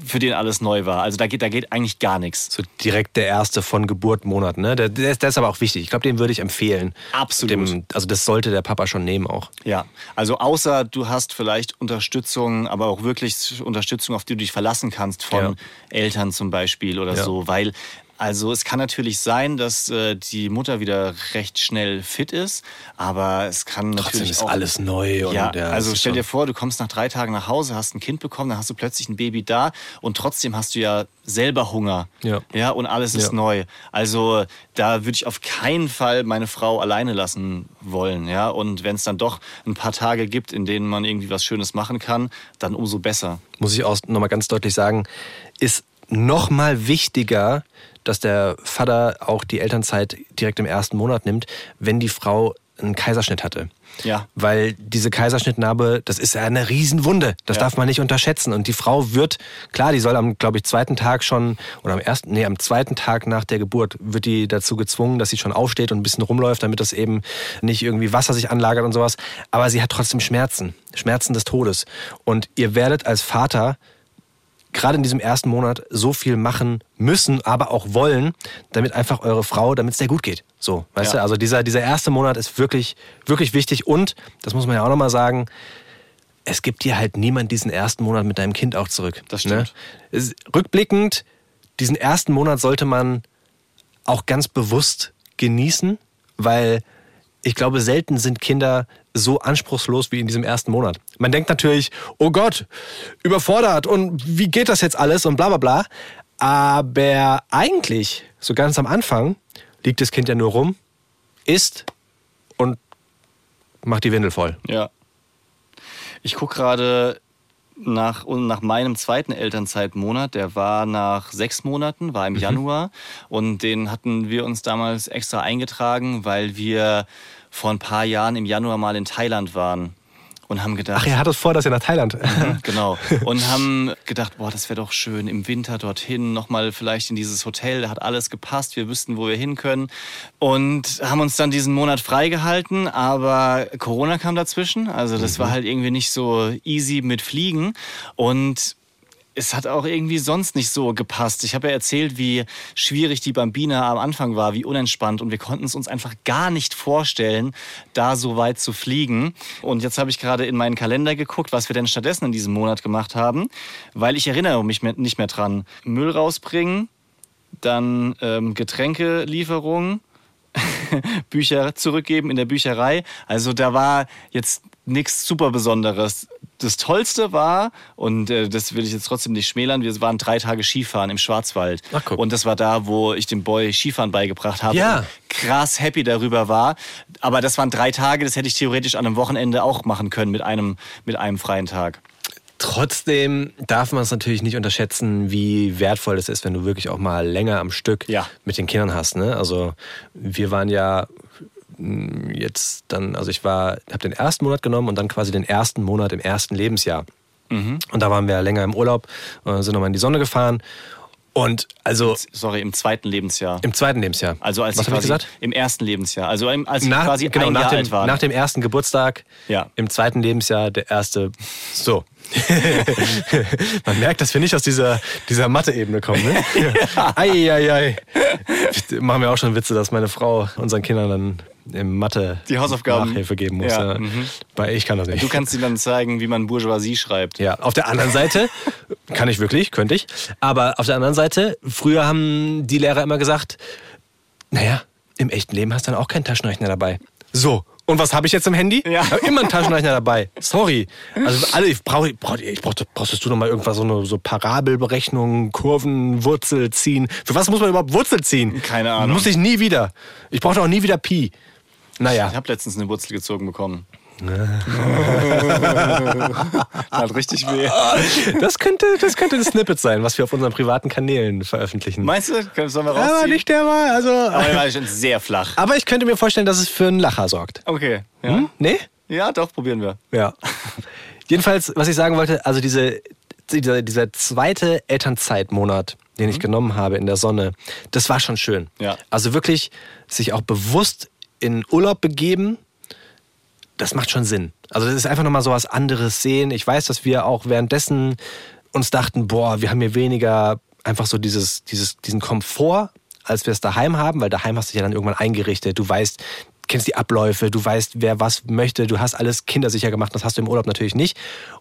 für den alles neu war. Also da geht, da geht eigentlich gar nichts. So direkt der erste von Geburtmonat, ne? Der, der, ist, der ist aber auch wichtig. Ich glaube, den würde ich empfehlen. Absolut. Dem, also das sollte der Papa schon nehmen auch. Ja, also außer du hast vielleicht Unterstützung, aber auch wirklich Unterstützung, auf die du dich verlassen kannst von Ja. Eltern zum Beispiel oder Ja. so, weil also es kann natürlich sein, dass äh, die Mutter wieder recht schnell fit ist, aber es kann Trotzdem natürlich ist auch alles neu. Und ja, ja, also ist stell dir vor, du kommst nach drei Tagen nach Hause, hast ein Kind bekommen, dann hast du plötzlich ein Baby da und trotzdem hast du ja selber Hunger. Ja. Ja, und alles ist Ja. neu. Also da würde ich auf keinen Fall meine Frau alleine lassen wollen. Ja, und wenn es dann doch ein paar Tage gibt, in denen man irgendwie was Schönes machen kann, dann umso besser. muss ich auch nochmal ganz deutlich sagen, ist noch mal wichtiger, dass der Vater auch die Elternzeit direkt im ersten Monat nimmt, wenn die Frau einen Kaiserschnitt hatte. Ja. Weil diese Kaiserschnittnarbe, das ist ja eine Riesenwunde. Das Ja. darf man nicht unterschätzen. Und die Frau wird, klar, die soll am, glaube ich, zweiten Tag schon, oder am ersten, nee, am zweiten Tag nach der Geburt wird die dazu gezwungen, dass sie schon aufsteht und ein bisschen rumläuft, damit das eben nicht irgendwie Wasser sich anlagert und sowas. Aber sie hat trotzdem Schmerzen. Schmerzen des Todes. Und ihr werdet als Vater gerade in diesem ersten Monat so viel machen müssen, aber auch wollen, damit einfach eure Frau, damit es dir gut geht. So, weißt Ja. du? Also dieser, dieser erste Monat ist wirklich, wirklich wichtig und, das muss man ja auch nochmal sagen, es gibt dir halt niemand diesen ersten Monat mit deinem Kind auch zurück. Das stimmt. Ne? Rückblickend, diesen ersten Monat sollte man auch ganz bewusst genießen, weil ich glaube, selten sind Kinder so anspruchslos wie in diesem ersten Monat. Man denkt natürlich, oh Gott, überfordert und wie geht das jetzt alles und bla bla bla. Aber eigentlich, so ganz am Anfang, liegt das Kind ja nur rum, isst und macht die Windel voll. Ja. Ich gucke gerade nach, nach meinem zweiten Elternzeitmonat, der war nach sechs Monaten, war im Januar. Und den hatten wir uns damals extra eingetragen, weil wir vor ein paar Jahren im Januar mal in Thailand waren und haben gedacht. Ach, er hat es vor, dass er nach Thailand. [laughs] Genau. Und haben gedacht, boah, das wäre doch schön im Winter dorthin, nochmal vielleicht in dieses Hotel, da hat alles gepasst, wir wüssten, wo wir hin können. Und haben uns dann diesen Monat freigehalten, aber Corona kam dazwischen. Also das war halt irgendwie nicht so easy mit Fliegen. Und es hat auch irgendwie sonst nicht so gepasst. Ich habe ja erzählt, wie schwierig die Bambina am Anfang war, wie unentspannt und wir konnten es uns einfach gar nicht vorstellen, da so weit zu fliegen. Und jetzt habe ich gerade in meinen Kalender geguckt, was wir denn stattdessen in diesem Monat gemacht haben, weil ich erinnere mich nicht mehr dran. Müll rausbringen, dann ähm, Getränkelieferung, [laughs] Bücher zurückgeben in der Bücherei. Also da war jetzt nichts super Besonderes. Das Tollste war, und äh, das will ich jetzt trotzdem nicht schmälern, wir waren drei Tage Skifahren im Schwarzwald. Ach, guck. und das war da, wo ich dem Boy Skifahren beigebracht habe. Ja. Und krass happy darüber war. Aber das waren drei Tage, das hätte ich theoretisch an einem Wochenende auch machen können mit einem, mit einem freien Tag. Trotzdem darf man es natürlich nicht unterschätzen, wie wertvoll es ist, wenn du wirklich auch mal länger am Stück Ja. mit den Kindern hast. Ne? Also wir waren ja mh, jetzt dann, also ich war, habe den ersten Monat genommen und dann quasi den ersten Monat im ersten Lebensjahr. Und da waren wir länger im Urlaub, äh, sind nochmal in die Sonne gefahren. Und also Sorry, im zweiten Lebensjahr. im zweiten Lebensjahr. Also als Was habe ich gesagt? im ersten Lebensjahr. Also im- als ich Nach, quasi genau, ein nach, Jahr dem, alt war. nach dem ersten Geburtstag, Ja. im zweiten Lebensjahr der erste. So. [laughs] Man merkt, dass wir nicht aus dieser, dieser Mathe-Ebene kommen. Ne? [laughs] Eieiei. Machen wir auch schon Witze, dass meine Frau unseren Kindern dann im Mathe Die Hausaufgaben. Nachhilfe geben muss. Ja, Ja. mhm. Weil ich kann das nicht. du kannst ihnen dann zeigen, wie man Bourgeoisie schreibt. Ja, auf der anderen Seite [laughs] kann ich wirklich, könnte ich. Aber auf der anderen Seite, früher haben die Lehrer immer gesagt, naja, im echten Leben hast du dann auch keinen Taschenrechner dabei. So. Und was habe ich jetzt im Handy? Ja. Ich habe immer einen Taschenrechner dabei. Sorry. Also alle, ich brauche, ich brauch, ich brauch, brauchst du noch mal irgendwas so eine so Parabelberechnung, Kurven, Wurzel ziehen. Für was muss man überhaupt Wurzel ziehen? Keine Ahnung. Muss ich nie wieder. Ich brauche auch nie wieder Pi. Naja. Ich habe letztens eine Wurzel gezogen bekommen. [laughs] Hat richtig weh. Das könnte, das könnte ein Snippet sein, was wir auf unseren privaten Kanälen veröffentlichen. Meinst du? Sollen wir Aber rausziehen? nicht der war, also. Aber der war schon sehr flach. Aber ich könnte mir vorstellen, dass es für einen Lacher sorgt. Okay. Ja, Hm? Nee? ja doch, probieren wir. Ja. Jedenfalls, was ich sagen wollte, also diese, dieser, dieser zweite Elternzeitmonat, den ich genommen habe in der Sonne, das war schon schön. Ja. Also wirklich sich auch bewusst in Urlaub begeben, das macht schon Sinn. Also das ist einfach nochmal so was anderes sehen. Ich weiß, dass wir auch währenddessen uns dachten, boah, wir haben hier weniger einfach so dieses, dieses, diesen Komfort, als wir es daheim haben, weil daheim hast du dich ja dann irgendwann eingerichtet. Du weißt, kennst die Abläufe, du weißt, wer was möchte, du hast alles kindersicher gemacht, das hast du im Urlaub natürlich nicht.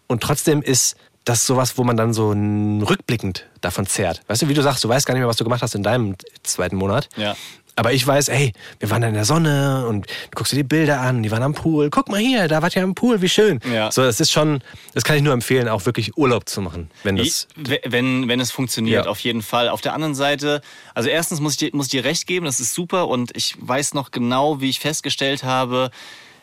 Und trotzdem ist das sowas, wo man dann so rückblickend davon zehrt. Weißt du, wie du sagst, du weißt gar nicht mehr, was du gemacht hast in deinem zweiten Monat. Ja. Aber ich weiß, ey, wir waren da in der Sonne und du guckst dir die Bilder an, die waren am Pool. Guck mal hier, da wart ihr am Pool, wie schön. Ja. So, das ist schon, das kann ich nur empfehlen, auch wirklich Urlaub zu machen, wenn das. Wenn, wenn es funktioniert, Ja. auf jeden Fall. Auf der anderen Seite, also erstens muss ich, dir, muss ich dir recht geben, das ist super und ich weiß noch genau, wie ich festgestellt habe,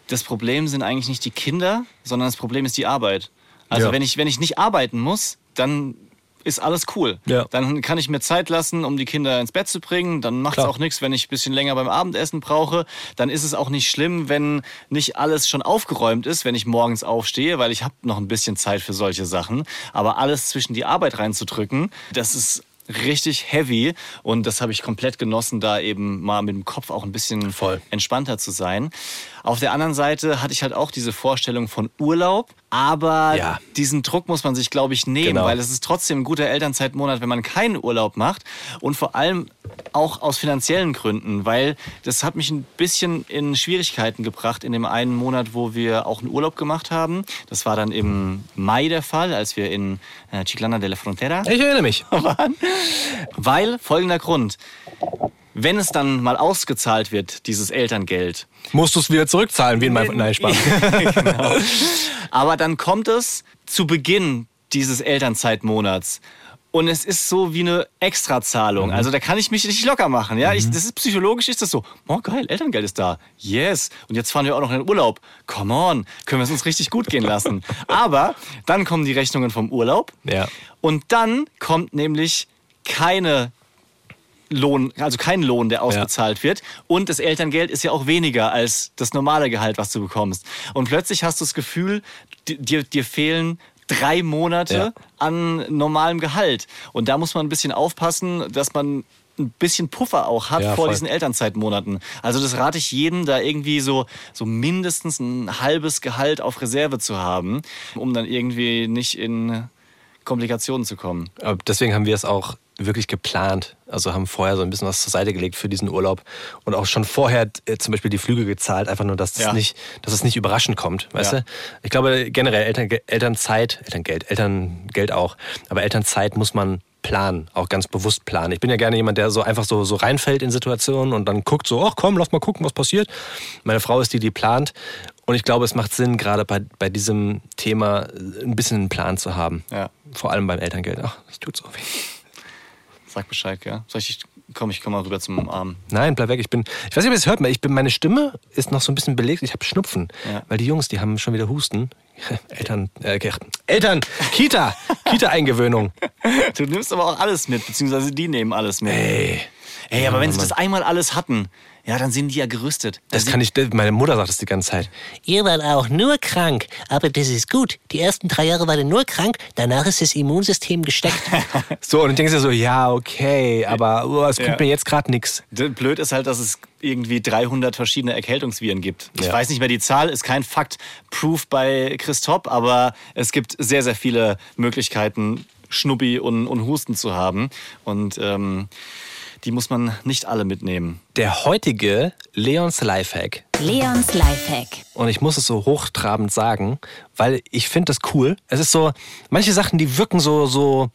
das Problem sind eigentlich nicht die Kinder, sondern das Problem ist die Arbeit. Also Ja. wenn, ich, wenn ich nicht arbeiten muss, dann ist alles cool. Ja. Dann kann ich mir Zeit lassen, um die Kinder ins Bett zu bringen. Dann macht es auch nichts, wenn ich ein bisschen länger beim Abendessen brauche. Dann ist es auch nicht schlimm, wenn nicht alles schon aufgeräumt ist, wenn ich morgens aufstehe, weil ich habe noch ein bisschen Zeit für solche Sachen. Aber alles zwischen die Arbeit reinzudrücken, das ist richtig heavy und das habe ich komplett genossen, da eben mal mit dem Kopf auch ein bisschen Voll. entspannter zu sein. Auf der anderen Seite hatte ich halt auch diese Vorstellung von Urlaub, aber Ja. diesen Druck muss man sich, glaube ich, nehmen, Genau. weil es ist trotzdem ein guter Elternzeitmonat, wenn man keinen Urlaub macht und vor allem auch aus finanziellen Gründen, weil das hat mich ein bisschen in Schwierigkeiten gebracht in dem einen Monat, wo wir auch einen Urlaub gemacht haben. Das war dann im Mai der Fall, als wir in äh, Chiclana de la Frontera Ich erinnere mich. [laughs] waren. Weil folgender Grund. Wenn es dann mal ausgezahlt wird, dieses Elterngeld, Musst du es wieder zurückzahlen, wie in meinem. Nein, Spaß. [laughs] genau. Aber dann kommt es zu Beginn dieses Elternzeitmonats. Und es ist so wie eine Extrazahlung. Also da kann ich mich nicht locker machen. Ja? Ich, das ist psychologisch ist das so. Oh geil, Elterngeld ist da. Yes. Und jetzt fahren wir auch noch in den Urlaub. Come on, können wir es uns richtig gut gehen lassen. [laughs] Aber dann kommen die Rechnungen vom Urlaub. Ja. Und dann kommt nämlich keine Lohn, also kein Lohn, der ausbezahlt wird. Und das Elterngeld ist ja auch weniger als das normale Gehalt, was du bekommst. Und plötzlich hast du das Gefühl, di- dir, dir fehlen drei Monate Ja. an normalem Gehalt. Und da muss man ein bisschen aufpassen, dass man ein bisschen Puffer auch hat Ja, vor voll. diesen Elternzeitmonaten. Also das rate ich jedem, da irgendwie so, so mindestens ein halbes Gehalt auf Reserve zu haben, um dann irgendwie nicht in Komplikationen zu kommen. Deswegen haben wir es auch wirklich geplant. Also haben vorher so ein bisschen was zur Seite gelegt für diesen Urlaub und auch schon vorher äh, zum Beispiel die Flüge gezahlt, einfach nur, dass, das Ja. nicht, dass es nicht überraschend kommt. Weißt Ja. du? Ich glaube generell Eltern, Elternzeit, Elterngeld, Elterngeld auch, aber Elternzeit muss man planen, auch ganz bewusst planen. Ich bin ja gerne jemand, der so einfach so, so reinfällt in Situationen und dann guckt so, ach komm, lass mal gucken, was passiert. Meine Frau ist die, die plant. Und ich glaube, es macht Sinn, gerade bei, bei diesem Thema äh, ein bisschen einen Plan zu haben. Ja. Vor allem beim Elterngeld. Ach, das tut so weh. Sag Bescheid, gell? Soll ich, komm, ich komm mal rüber zum Arm. Nein, bleib weg. Ich bin, ich weiß nicht, ob ihr es hört, ich bin, meine Stimme ist noch so ein bisschen belegt. Ich habe Schnupfen, Ja. weil die Jungs, die haben schon wieder Husten. [laughs] Eltern, äh, Eltern, Kita, Kita-Eingewöhnung. [laughs] Du nimmst aber auch alles mit, beziehungsweise die nehmen alles mit. Ey. Ey, aber wenn sie Mann. das einmal alles hatten, ja, dann sind die ja gerüstet. Das kann ich, meine Mutter sagt das die ganze Zeit. Ihr wart auch nur krank, aber das ist gut. Die ersten drei Jahre war ihr nur krank, danach ist das Immunsystem gesteckt. [laughs] So, und dann denkst du so, ja, okay, aber oh, es kommt Ja. mir jetzt gerade nichts. Blöd ist halt, dass es irgendwie 300 verschiedene Erkältungsviren gibt. Ich Ja. weiß nicht mehr die Zahl, ist kein Fakt proof bei Christoph, aber es gibt sehr, sehr viele Möglichkeiten, Schnuppi und, und Husten zu haben. Und ähm, die muss man nicht alle mitnehmen. Der heutige Leons Lifehack, Leons Lifehack. und ich muss es so hochtrabend sagen, weil ich finde das cool. Es ist so, manche Sachen, die wirken so, so,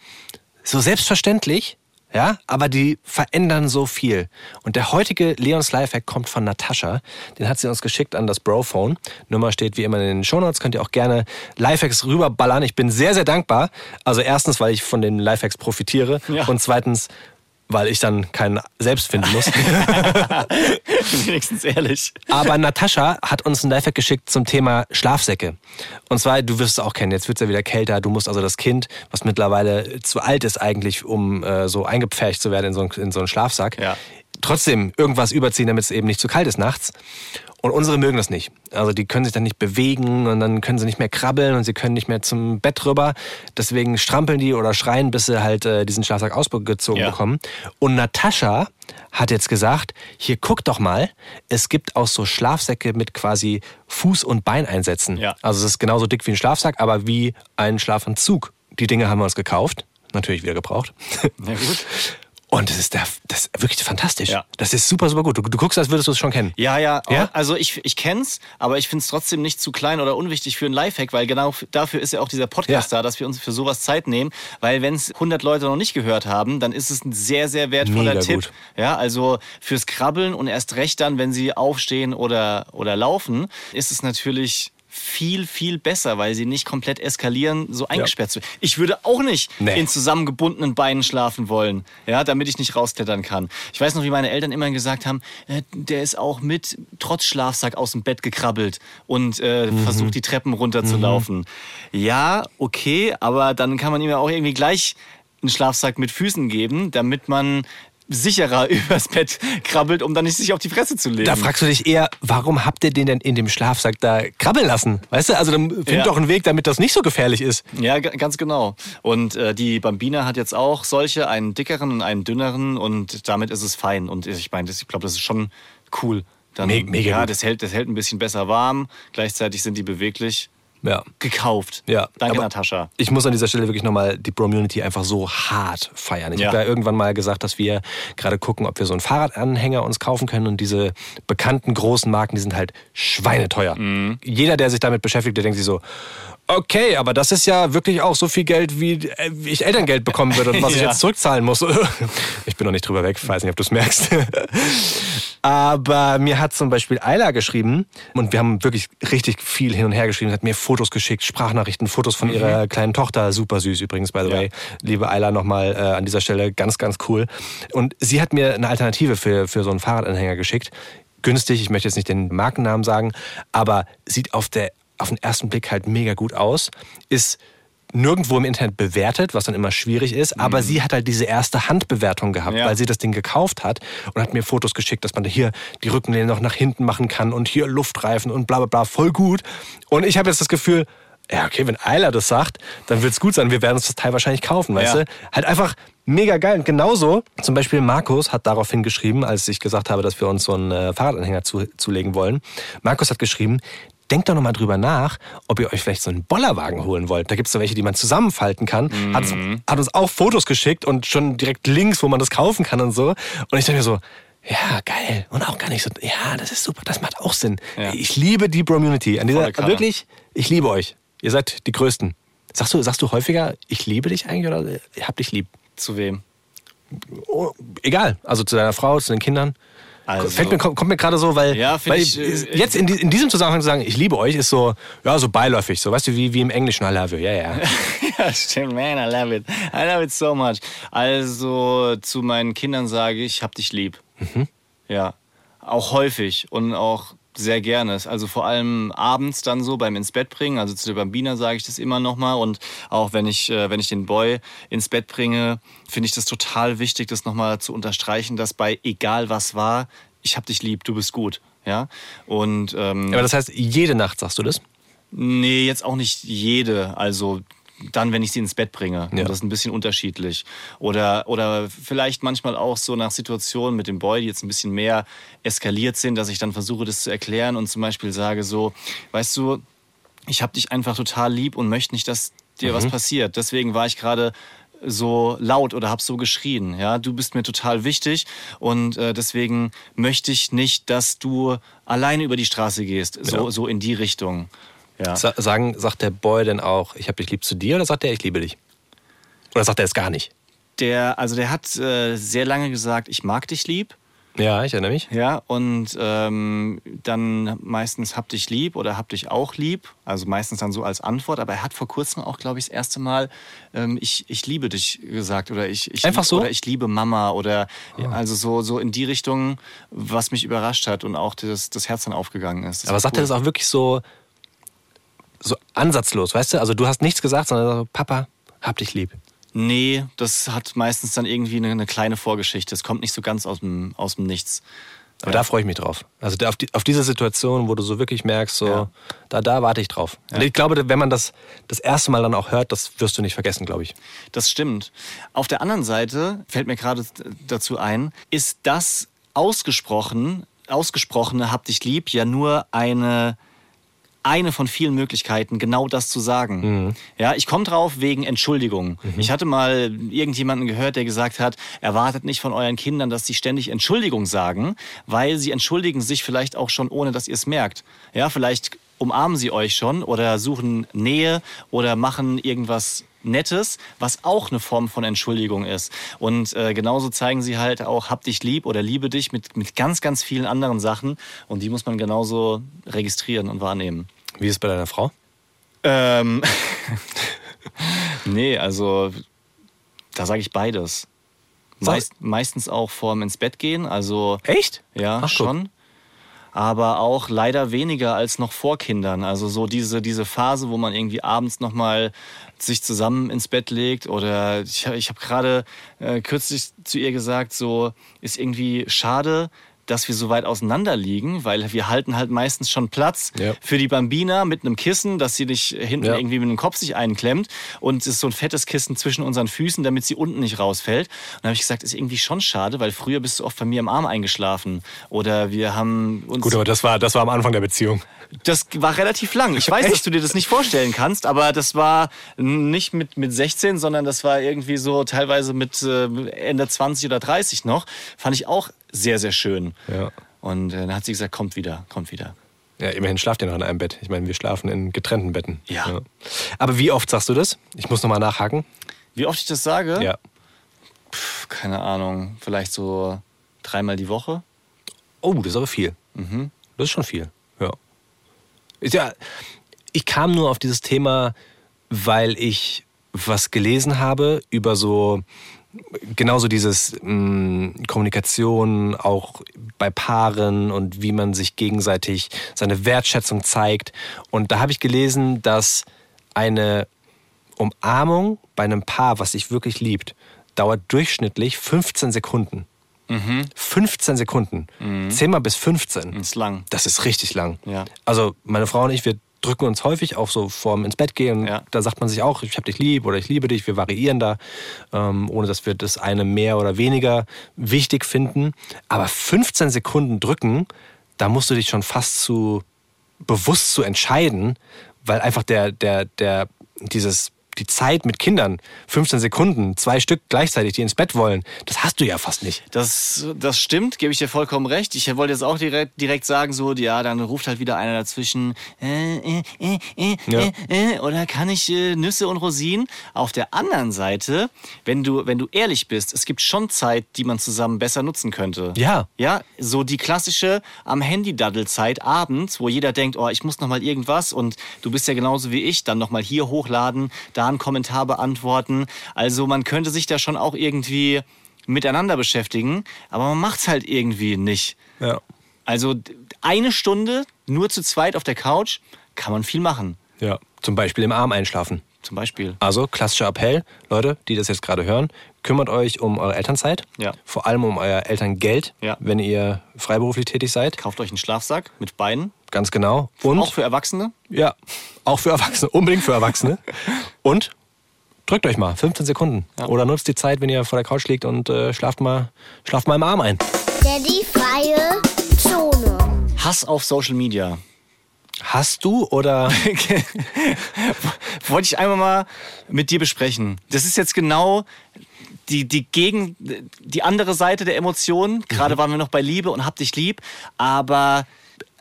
so selbstverständlich, ja, aber die verändern so viel. Und der heutige Leons Lifehack kommt von Natascha. Den hat sie uns geschickt an das Brophone. Nummer steht wie immer in den Shownotes. Könnt ihr auch gerne Lifehacks rüberballern. Ich bin sehr, sehr dankbar. Also erstens, weil ich von den Lifehacks profitiere. Ja. Und zweitens, weil ich dann keinen selbst finden muss. [laughs] Wenigstens ehrlich. Aber Natascha hat uns ein Lifehack geschickt zum Thema Schlafsäcke. Und zwar, du wirst es auch kennen, jetzt wird es ja wieder kälter. Du musst also das Kind, was mittlerweile zu alt ist eigentlich, um äh, so eingepfercht zu werden in so, einen- in so einen Schlafsack, Ja. Trotzdem irgendwas überziehen, damit es eben nicht zu kalt ist nachts. Und unsere mögen das nicht. Also die können sich dann nicht bewegen und dann können sie nicht mehr krabbeln und sie können nicht mehr zum Bett rüber. Deswegen strampeln die oder schreien, bis sie halt äh, diesen Schlafsack ausgezogen Ja. bekommen. Und Natascha hat jetzt gesagt, hier guck doch mal, es gibt auch so Schlafsäcke mit quasi Fuß- und Beineinsätzen. Ja. Also es ist genauso dick wie ein Schlafsack, aber wie ein Schlafanzug. Die Dinge haben wir uns gekauft. Natürlich wieder gebraucht. Na gut. [laughs] Und das ist, der, das ist wirklich fantastisch. Ja. Das ist super, super gut. Du, du guckst, als würdest du es schon kennen. Ja, ja, Ja? Also ich, ich kenn's, aber ich find's trotzdem nicht zu klein oder unwichtig für einen Lifehack, weil genau dafür ist ja auch dieser Podcast Ja. da, dass wir uns für sowas Zeit nehmen. Weil wenn es 100 Leute noch nicht gehört haben, dann ist es ein sehr, sehr wertvoller Mega Tipp. gut. Ja, also fürs Krabbeln und erst recht dann, wenn sie aufstehen oder, oder laufen, ist es natürlich viel, viel besser, weil sie nicht komplett eskalieren, so eingesperrt zu Ich würde auch nicht Nee. in zusammengebundenen Beinen schlafen wollen, ja, damit ich nicht rausklettern kann. Ich weiß noch, wie meine Eltern immer gesagt haben, äh, der ist auch mit trotz Schlafsack aus dem Bett gekrabbelt und äh, Mhm. versucht die Treppen runterzulaufen. Ja, okay, aber dann kann man ihm ja auch irgendwie gleich einen Schlafsack mit Füßen geben, damit man sicherer [laughs] übers Bett krabbelt, um dann nicht sich auf die Fresse zu legen. Da fragst du dich eher, warum habt ihr den denn in dem Schlafsack da krabbeln lassen? Weißt du, also dann find Ja. doch einen Weg, damit das nicht so gefährlich ist. Ja, ga- ganz genau. Und äh, die Bambina hat jetzt auch solche, einen dickeren und einen dünneren und damit ist es fein. Und ich meine, ich glaube, das ist schon cool. Dann, Me- mega ja, das hält, das hält ein bisschen besser warm. Gleichzeitig sind die beweglich. Ja. Gekauft. Ja, Danke, aber Natascha. Ich muss an dieser Stelle wirklich nochmal die Bromunity einfach so hart feiern. Ich Ja. habe ja irgendwann mal gesagt, dass wir gerade gucken, ob wir so einen Fahrradanhänger uns kaufen können. Und diese bekannten großen Marken, die sind halt schweineteuer. Mhm. Jeder, der sich damit beschäftigt, der denkt sich so, okay, aber das ist ja wirklich auch so viel Geld, wie äh, ich Elterngeld bekommen würde und was ich Ja. jetzt zurückzahlen muss. [laughs] Ich bin noch nicht drüber weg, weiß nicht, ob du es merkst. [laughs] Aber mir hat zum Beispiel Ayla geschrieben und wir haben wirklich richtig viel hin und her geschrieben. Sie hat mir Fotos geschickt, Sprachnachrichten, Fotos von ihrer kleinen Tochter. Super süß übrigens, by the Mhm. Ja. way. Liebe Ayla nochmal äh, an dieser Stelle ganz, ganz cool. Und sie hat mir eine Alternative für, für so einen Fahrradanhänger geschickt. Günstig, ich möchte jetzt nicht den Markennamen sagen, aber sieht auf, der, auf den ersten Blick halt mega gut aus. Ist nirgendwo im Internet bewertet, was dann immer schwierig ist, aber sie hat halt diese erste Handbewertung gehabt, Mhm. Ja. weil sie das Ding gekauft hat und hat mir Fotos geschickt, dass man hier die Rückenlehne noch nach hinten machen kann und hier Luftreifen und bla bla bla, voll gut. Und ich habe jetzt das Gefühl, ja, okay, wenn Eiler das sagt, dann wird's gut sein. Wir werden uns das Teil wahrscheinlich kaufen, weißt Ja. du? Halt einfach mega geil. Und genauso, zum Beispiel Markus hat daraufhin geschrieben, als ich gesagt habe, dass wir uns so einen äh, Fahrradanhänger zu, zulegen wollen. Markus hat geschrieben, denkt doch nochmal drüber nach, ob ihr euch vielleicht so einen Bollerwagen holen wollt. Da gibt's so welche, die man zusammenfalten kann. Hat, hat uns auch Fotos geschickt und schon direkt Links, wo man das kaufen kann und so. Und ich dachte mir so, ja, geil. Und auch gar nicht so, ja, das ist super, das macht auch Sinn. Ja. Ich liebe die Bromunity. An dieser, wirklich, ich liebe euch. Ihr seid die Größten. Sagst du, sagst du häufiger, ich liebe dich eigentlich oder ich hab dich lieb? Zu wem? Oh, egal. Also zu deiner Frau, zu den Kindern. Also- Fällt mir, kommt, mir gerade so, weil, Ja, weil ich, äh, jetzt in, in diesem Zusammenhang zu sagen, ich liebe euch, ist so, ja, so beiläufig, so, weißt du, wie, wie im Englischen, I love you, ja, ja. [laughs] Ja, stimmt, man, I love it. I love it so much. Also zu meinen Kindern sage ich, hab dich lieb. Mhm. Ja, auch häufig und auch sehr gerne. Also vor allem abends dann so beim ins Bett bringen. Also zu der Bambina sage ich das immer nochmal. Und auch wenn ich, äh, wenn ich den Boy ins Bett bringe, finde ich das total wichtig, das nochmal zu unterstreichen, dass bei egal was war, ich hab dich lieb, du bist gut. Ja. Und ähm, Aber das heißt, jede Nacht sagst du das? Nee, jetzt auch nicht jede. Also dann, wenn ich sie ins Bett bringe. Ja. Und das ist ein bisschen unterschiedlich. Oder, oder vielleicht manchmal auch so nach Situationen mit dem Boy, die jetzt ein bisschen mehr eskaliert sind, dass ich dann versuche, das zu erklären und zum Beispiel sage so, weißt du, ich habe dich einfach total lieb und möchte nicht, dass dir was passiert. Deswegen war ich gerade so laut oder hab so geschrien. Ja, du bist mir total wichtig und äh, deswegen möchte ich nicht, dass du alleine über die Straße gehst. So, Ja. so in die Richtung. Ja. Sa sagen, sagt der Boy denn auch, ich hab dich lieb zu dir oder sagt er, ich liebe dich? Oder sagt er es gar nicht? Der, also der hat äh, sehr lange gesagt, ich mag dich lieb. Ja, ich erinnere mich. Ja, und ähm, dann meistens hab dich lieb oder hab dich auch lieb. Also meistens dann so als Antwort. Aber er hat vor kurzem auch, glaube ich, das erste Mal ähm, ich, ich liebe dich gesagt. Oder ich, ich Einfach lieb- so? Oder ich liebe Mama. Oder also so, so in die Richtung, was mich überrascht hat und auch das, das Herz dann aufgegangen ist. Das Aber sagt cool. er das auch wirklich so, so ansatzlos, weißt du? Also du hast nichts gesagt, sondern so, Papa, hab dich lieb. Nee, das hat meistens dann irgendwie eine, eine kleine Vorgeschichte. Es kommt nicht so ganz aus dem, aus dem Nichts. Aber da freue ich mich drauf. Also auf, die, auf diese Situation, wo du so wirklich merkst, so, Ja. da, da warte ich drauf. Und ich glaube, wenn man das das erste Mal dann auch hört, das wirst du nicht vergessen, glaube ich. Das stimmt. Auf der anderen Seite fällt mir gerade dazu ein, ist das ausgesprochen, ausgesprochene Hab dich lieb ja nur eine eine von vielen Möglichkeiten, genau das zu sagen. Ja, ich komme drauf wegen Entschuldigung. Ich hatte mal irgendjemanden gehört, der gesagt hat, erwartet nicht von euren Kindern, dass sie ständig Entschuldigung sagen, weil sie entschuldigen sich vielleicht auch schon, ohne dass ihr es merkt. Ja, vielleicht umarmen sie euch schon oder suchen Nähe oder machen irgendwas Nettes, was auch eine Form von Entschuldigung ist. Und äh, genauso zeigen sie halt auch, hab dich lieb oder liebe dich mit, mit ganz, ganz vielen anderen Sachen. Und die muss man genauso registrieren und wahrnehmen. Wie ist es bei deiner Frau? Ähm, [laughs] nee, also da sage ich beides. Meist, meistens auch vorm ins Bett gehen, also Echt? ja, Ach, schon. Aber auch leider weniger als noch vor Kindern. Also so diese, diese Phase, wo man irgendwie abends nochmal sich zusammen ins Bett legt. Oder ich, ich habe gerade äh, kürzlich zu ihr gesagt, so ist irgendwie schade, dass wir so weit auseinander liegen, weil wir halten halt meistens schon Platz Ja. für die Bambina mit einem Kissen, dass sie nicht hinten Ja. irgendwie mit dem Kopf sich einklemmt und es ist so ein fettes Kissen zwischen unseren Füßen, damit sie unten nicht rausfällt. Und dann habe ich gesagt, ist irgendwie schon schade, weil früher bist du oft bei mir im Arm eingeschlafen oder wir haben uns Gut, aber das war, das war am Anfang der Beziehung. das war relativ lang. Ich weiß, [laughs] dass du dir das nicht vorstellen kannst, aber das war nicht mit, mit 16, sondern das war irgendwie so teilweise mit äh, Ende 20 oder 30 noch. Fand ich auch sehr, sehr schön. Ja. Und äh, dann hat sie gesagt, kommt wieder, kommt wieder. Ja, immerhin schlaft ihr noch in einem Bett. Ich meine, wir schlafen in getrennten Betten. Ja. Aber wie oft sagst du das? Ich muss nochmal nachhaken. Wie oft ich das sage? Ja. Pff, keine Ahnung, vielleicht so dreimal die Woche. Oh, das ist aber viel. Das ist schon viel. Ja. Ist ja. Ich kam nur auf dieses Thema, weil ich was gelesen habe über so genauso dieses mh, Kommunikation auch bei Paaren und wie man sich gegenseitig seine Wertschätzung zeigt. Und da habe ich gelesen, dass eine Umarmung bei einem Paar, was sich wirklich liebt, dauert durchschnittlich 15 Sekunden. 15 Sekunden. Zehnmal bis 15. Das ist lang. Das ist richtig lang. Ja. Also meine Frau und ich, wir drücken uns häufig auch so vorm ins Bett gehen. Ja. Da sagt man sich auch, ich hab dich lieb oder ich liebe dich. Wir variieren da, ähm, ohne dass wir das eine mehr oder weniger wichtig finden. Aber 15 Sekunden drücken, da musst du dich schon fast zu bewusst zu entscheiden, weil einfach der, der, der, dieses, die Zeit mit Kindern, 15 Sekunden, zwei Stück gleichzeitig, die ins Bett wollen, das hast du ja fast nicht. Das, das stimmt, gebe ich dir vollkommen recht. Ich wollte jetzt auch direkt, direkt sagen, so, ja, dann ruft halt wieder einer dazwischen, äh, äh, äh, äh, Ja. äh, äh, oder kann ich Nüsse und Rosinen? Auf der anderen Seite, wenn du, wenn du ehrlich bist, es gibt schon Zeit, die man zusammen besser nutzen könnte. Ja. Ja, so die klassische am Handy-Daddel-Zeit abends, wo jeder denkt, oh, ich muss noch mal irgendwas und du bist ja genauso wie ich, dann noch mal hier hochladen, da einen Kommentar beantworten. Also man könnte sich da schon auch irgendwie miteinander beschäftigen, aber man macht's halt irgendwie nicht. Ja. Also eine Stunde nur zu zweit auf der Couch kann man viel machen. Ja. Zum Beispiel im Arm einschlafen. Zum Beispiel. Also klassischer Appell, Leute, die das jetzt gerade hören, kümmert euch um eure Elternzeit. Ja. Vor allem um euer Elterngeld, Ja. wenn ihr freiberuflich tätig seid. Kauft euch einen Schlafsack mit Beinen. Ganz genau. Und Auch für Erwachsene. ja, auch für Erwachsene, unbedingt für Erwachsene. [laughs] Und drückt euch mal 15 Sekunden. Oder nutzt die Zeit, wenn ihr vor der Couch liegt und äh, schlaft, mal, schlaft mal im Arm ein. Daddy freie Zone. Hass auf Social Media. Hast du oder [laughs] Wollte ich einmal mal mit dir besprechen. Das ist jetzt genau die, die gegen die andere Seite der Emotionen. Gerade waren wir noch bei Liebe und hab dich lieb. Aber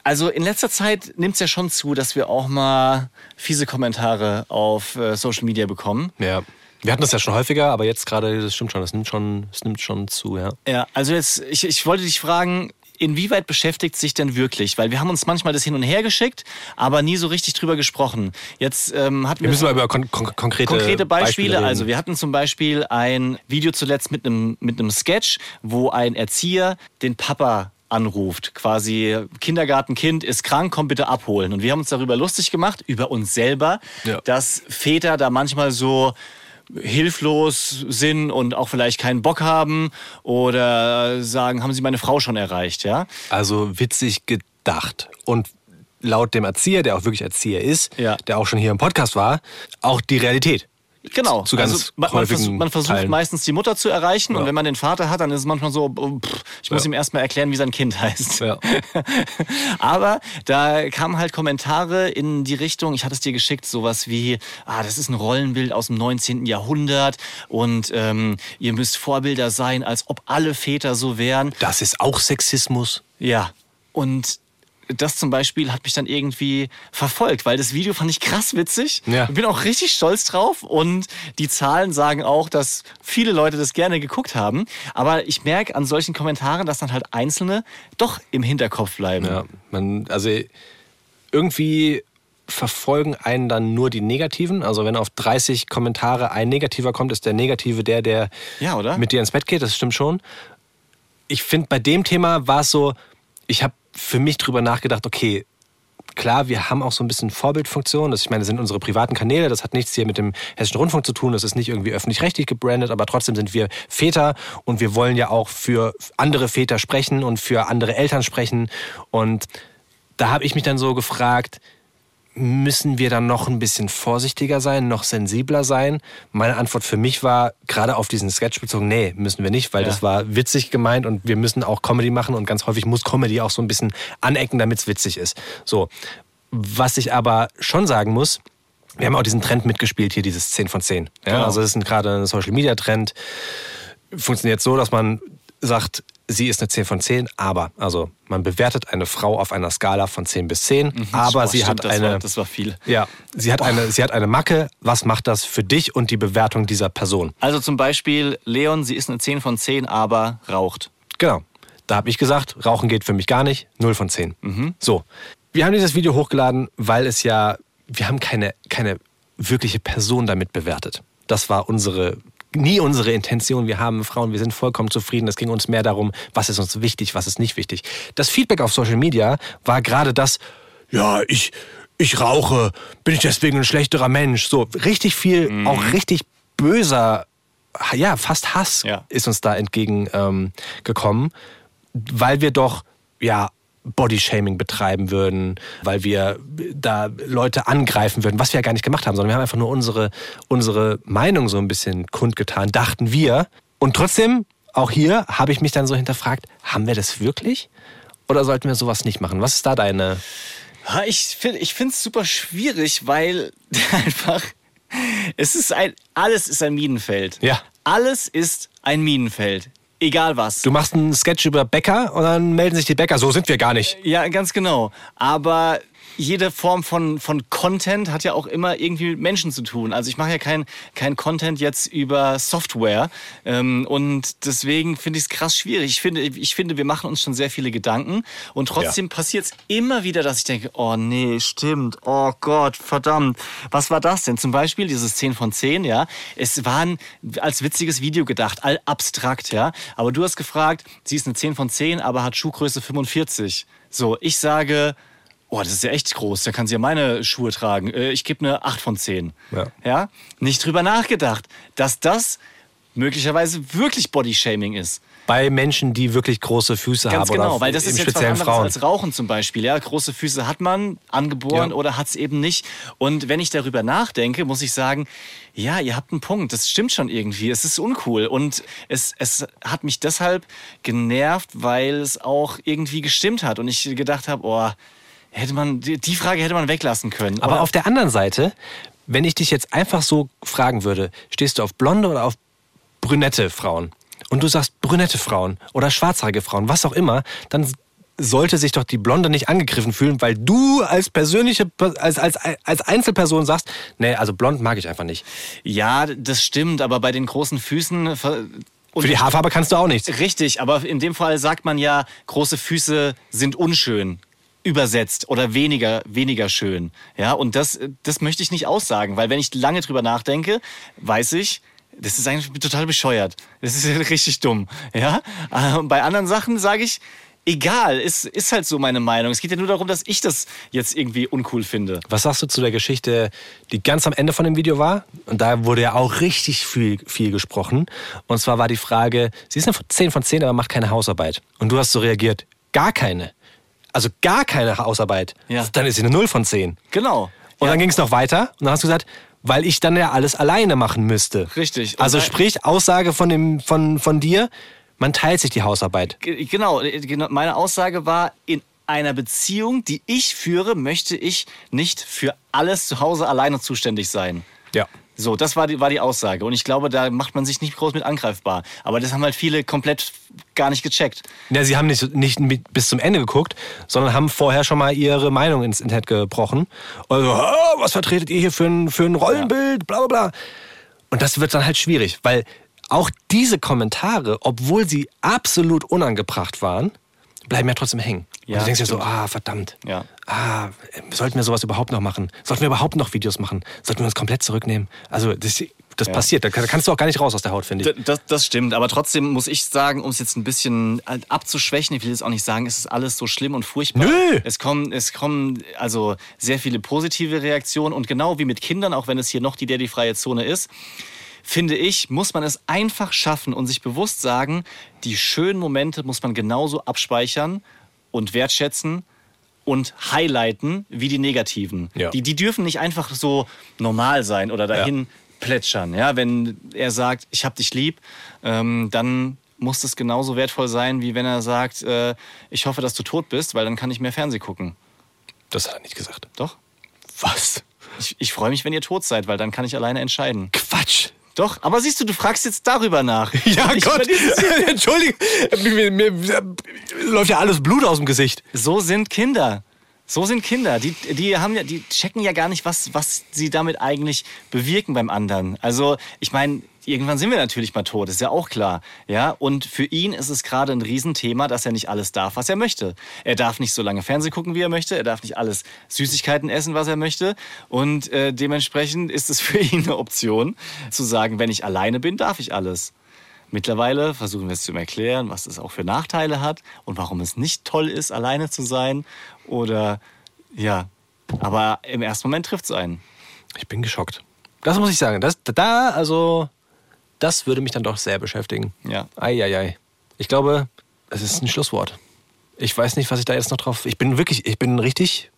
also in letzter Zeit nimmt es ja schon zu, dass wir auch mal fiese Kommentare auf äh, Social Media bekommen. Ja. Wir hatten das ja schon häufiger, aber jetzt gerade, das stimmt schon, das nimmt schon, das nimmt schon zu, ja. Ja, also jetzt, ich, ich wollte dich fragen, inwieweit beschäftigt sich denn wirklich? Weil wir haben uns manchmal das hin und her geschickt, aber nie so richtig drüber gesprochen. Jetzt ähm, hatten Wir müssen mal über kon kon konkrete, konkrete Beispiele. reden. also wir hatten zum Beispiel ein Video zuletzt mit einem mit einem Sketch, wo ein Erzieher den Papa anruft, quasi Kindergartenkind ist krank, komm bitte abholen. Und wir haben uns darüber lustig gemacht, über uns selber, Ja. dass Väter da manchmal so hilflos sind und auch vielleicht keinen Bock haben oder sagen, haben sie meine Frau schon erreicht, ja? Also witzig gedacht. Und laut dem Erzieher, der auch wirklich Erzieher ist, Ja. der auch schon hier im Podcast war, auch die Realität. Genau. Zu ganz also, man, man, versucht, man versucht Teilen. meistens die Mutter zu erreichen und Ja. wenn man den Vater hat, dann ist es manchmal so, oh, pff, ich muss Ja. ihm erstmal erklären, wie sein Kind heißt. Ja. [laughs] Aber da kamen halt Kommentare in die Richtung, ich hatte es dir geschickt, sowas wie, ah, das ist ein Rollenbild aus dem 19. Jahrhundert und ähm, ihr müsst Vorbilder sein, als ob alle Väter so wären. Das ist auch Sexismus. Ja, und das zum Beispiel hat mich dann irgendwie verfolgt, weil das Video fand ich krass witzig. Ja. Ich bin auch richtig stolz drauf und die Zahlen sagen auch, dass viele Leute das gerne geguckt haben. Aber ich merke an solchen Kommentaren, dass dann halt Einzelne doch im Hinterkopf bleiben. Ja, man, also irgendwie verfolgen einen dann nur die Negativen. Also wenn auf 30 Kommentare ein Negativer kommt, ist der Negative der, der Ja, mit dir ins Bett geht. Das stimmt schon. Ich finde, bei dem Thema war es so, ich habe für mich drüber nachgedacht, okay, klar, wir haben auch so ein bisschen Vorbildfunktion. Das, ich meine, das sind unsere privaten Kanäle. Das hat nichts hier mit dem Hessischen Rundfunk zu tun. Das ist nicht irgendwie öffentlich-rechtlich gebrandet, aber trotzdem sind wir Väter und wir wollen ja auch für andere Väter sprechen und für andere Eltern sprechen. Und da habe ich mich dann so gefragt, müssen wir dann noch ein bisschen vorsichtiger sein, noch sensibler sein? Meine Antwort für mich war, gerade auf diesen Sketch bezogen, nee, müssen wir nicht, weil Ja. das war witzig gemeint und wir müssen auch Comedy machen und ganz häufig muss Comedy auch so ein bisschen anecken, damit es witzig ist. So, was ich aber schon sagen muss, wir haben auch diesen Trend mitgespielt hier, dieses 10 von 10. Ja? Genau. Also das ist ein- gerade ein Social-Media-Trend. Funktioniert so, dass man sagt, sie ist eine 10 von 10, aber, also man bewertet eine Frau auf einer Skala von 10 bis 10, aber Mhm. Boah, sie stimmt, hat das eine... War, das war viel. Ja, sie hat, eine, sie hat eine Macke. Was macht das für dich und die Bewertung dieser Person? Also zum Beispiel, Leon, sie ist eine 10 von 10, aber raucht. Genau. Da habe ich gesagt, Rauchen geht für mich gar nicht. 0 von 10. So. Wir haben dieses Video hochgeladen, weil es ja, wir haben keine, keine wirkliche Person damit bewertet. Das war unsere, nie unsere Intention. Wir haben Frauen, wir sind vollkommen zufrieden. Es ging uns mehr darum, was ist uns wichtig, was ist nicht wichtig. Das Feedback auf Social Media war gerade das, ja, ich, ich rauche, bin ich deswegen ein schlechterer Mensch. So, richtig viel, auch richtig böser, ja, fast Hass Ja. ist uns da entgegengekommen, ähm, weil wir doch, ja, Bodyshaming betreiben würden, weil wir da Leute angreifen würden, was wir ja gar nicht gemacht haben, sondern wir haben einfach nur unsere, unsere Meinung so ein bisschen kundgetan, dachten wir. Und trotzdem, auch hier habe ich mich dann so hinterfragt, haben wir das wirklich? Oder sollten wir sowas nicht machen? Was ist da deine... Ich finde ich es super schwierig, weil [laughs] einfach es ist ein alles ist ein Minenfeld. Ja. Alles ist ein Minenfeld. Egal was. Du machst einen Sketch über Bäcker und dann melden sich die Bäcker, so sind wir gar nicht. Ja, ganz genau. Aber jede Form von, von Content hat ja auch immer irgendwie mit Menschen zu tun. Also ich mache ja kein, kein Content jetzt über Software. Ähm, und deswegen finde ich es krass schwierig. Ich finde, ich finde, wir machen uns schon sehr viele Gedanken. Und trotzdem passiert es immer wieder, dass ich denke, oh nee, stimmt. Oh Gott, verdammt. Was war das denn? Zum Beispiel dieses 10 von 10, ja. Es war ein, als witziges Video gedacht, all abstrakt, ja. Aber du hast gefragt, sie ist eine 10 von 10, aber hat Schuhgröße 45. So, ich sage, oh, das ist ja echt groß, da kann sie ja meine Schuhe tragen. Äh, Ich gebe eine 8 von 10. Ja. ja. Nicht drüber nachgedacht, dass das möglicherweise wirklich Bodyshaming ist. Bei Menschen, die wirklich große Füße Ganz haben. genau, weil das ist jetzt was anderes Frauen. als Rauchen zum Beispiel. Ja, große Füße hat man angeboren Ja. oder hat es eben nicht. Und wenn ich darüber nachdenke, muss ich sagen, ja, ihr habt einen Punkt. Das stimmt schon irgendwie. Es ist uncool und es, es hat mich deshalb genervt, weil es auch irgendwie gestimmt hat und ich gedacht habe, oh, hätte man die Frage hätte man weglassen können. Aber Oder- auf der anderen Seite, wenn ich dich jetzt einfach so fragen würde, stehst du auf blonde oder auf brünette Frauen? Und du sagst brünette Frauen oder schwarzhaarige Frauen, was auch immer, dann sollte sich doch die Blonde nicht angegriffen fühlen, weil du als persönliche, als, als, als Einzelperson sagst, nee, also blond mag ich einfach nicht. ja, das stimmt, aber bei den großen Füßen und Für die Haarfarbe kannst du auch nichts. Richtig, aber in dem Fall sagt man ja, große Füße sind unschön. Übersetzt oder weniger, weniger schön. Ja, und das, das möchte ich nicht aussagen, weil wenn ich lange drüber nachdenke, weiß ich, das ist eigentlich total bescheuert. Das ist [laughs] richtig dumm. Ja, Äh, und bei anderen Sachen sage ich, egal, ist, ist halt so meine Meinung. Es geht ja nur darum, dass ich das jetzt irgendwie uncool finde. Was sagst du zu der Geschichte, die ganz am Ende von dem Video war? Und da wurde ja auch richtig viel, viel gesprochen. Und zwar war die Frage, sie ist eine 10 von 10, aber macht keine Hausarbeit. Und du hast so reagiert, gar keine. Also gar keine Hausarbeit. Ja. Dann ist sie eine 0 von 10. Genau. Und Ja. dann ging es noch weiter. Und dann hast du gesagt, weil ich dann ja alles alleine machen müsste. Richtig. Und Also sprich, Aussage von, dem, von, von dir, man teilt sich die Hausarbeit. Ge- Genau, genau, meine Aussage war, in einer Beziehung, die ich führe, möchte ich nicht für alles zu Hause alleine zuständig sein. Ja. So, das war die, war die Aussage. Und ich glaube, da macht man sich nicht groß mit angreifbar. Aber das haben halt viele komplett gar nicht gecheckt. Ja, sie haben nicht, nicht bis zum Ende geguckt, sondern haben vorher schon mal ihre Meinung ins Internet gebrochen. Also, "Ah, was vertretet ihr hier für ein, für ein Rollenbild, bla bla bla. Und das wird dann halt schwierig, weil auch diese Kommentare, obwohl sie absolut unangebracht waren, bleiben ja trotzdem hängen. Ja, und du denkst dir so, ah, verdammt. Ja. Ah, sollten wir sowas überhaupt noch machen? Sollten wir überhaupt noch Videos machen? Sollten wir uns komplett zurücknehmen? Also, das, das Ja. passiert. Da kann- kannst du auch gar nicht raus aus der Haut, finde ich. Das, das stimmt, aber trotzdem muss ich sagen, um es jetzt ein bisschen halt abzuschwächen, ich will jetzt auch nicht sagen, es ist alles so schlimm und furchtbar. Nö. Es kommen, es kommen also sehr viele positive Reaktionen und genau wie mit Kindern, auch wenn es hier noch die Daddy-freie Zone ist, finde ich, muss man es einfach schaffen und sich bewusst sagen, die schönen Momente muss man genauso abspeichern und wertschätzen und highlighten wie die negativen. Ja. Die, die dürfen nicht einfach so normal sein oder dahin plätschern. Ja, wenn er sagt, ich hab dich lieb, ähm, dann muss das genauso wertvoll sein, wie wenn er sagt, äh, ich hoffe, dass du tot bist, weil dann kann ich mehr Fernsehen gucken. Das hat er nicht gesagt. Doch. Was? Ich, ich freue mich, wenn ihr tot seid, weil dann kann ich alleine entscheiden. Quatsch. Doch, aber siehst du, du fragst jetzt darüber nach. [laughs] Ja, Ich Gott. [laughs] Entschuldigung. Mir, mir, mir läuft ja alles Blut aus dem Gesicht. So sind Kinder. So sind Kinder. Die, die, haben ja, die checken ja gar nicht, was, was sie damit eigentlich bewirken beim anderen. Also, ich meine, irgendwann sind wir natürlich mal tot, ist ja auch klar. Ja? Und für ihn ist es gerade ein Riesenthema, dass er nicht alles darf, was er möchte. Er darf nicht so lange Fernsehen gucken, wie er möchte. Er darf nicht alles Süßigkeiten essen, was er möchte. Und äh, dementsprechend ist es [laughs] für ihn eine Option, zu sagen, wenn ich alleine bin, darf ich alles. Mittlerweile versuchen wir es zu ihm erklären, was es auch für Nachteile hat und warum es nicht toll ist, alleine zu sein. Oder ja, aber im ersten Moment trifft es einen. Ich bin geschockt. Das muss ich sagen. Das, da, also, das würde mich dann doch sehr beschäftigen. Ja. Eieiei. Ich glaube, es ist ein Schlusswort. Ich weiß nicht, was ich da jetzt noch drauf. Ich bin wirklich, ich bin richtig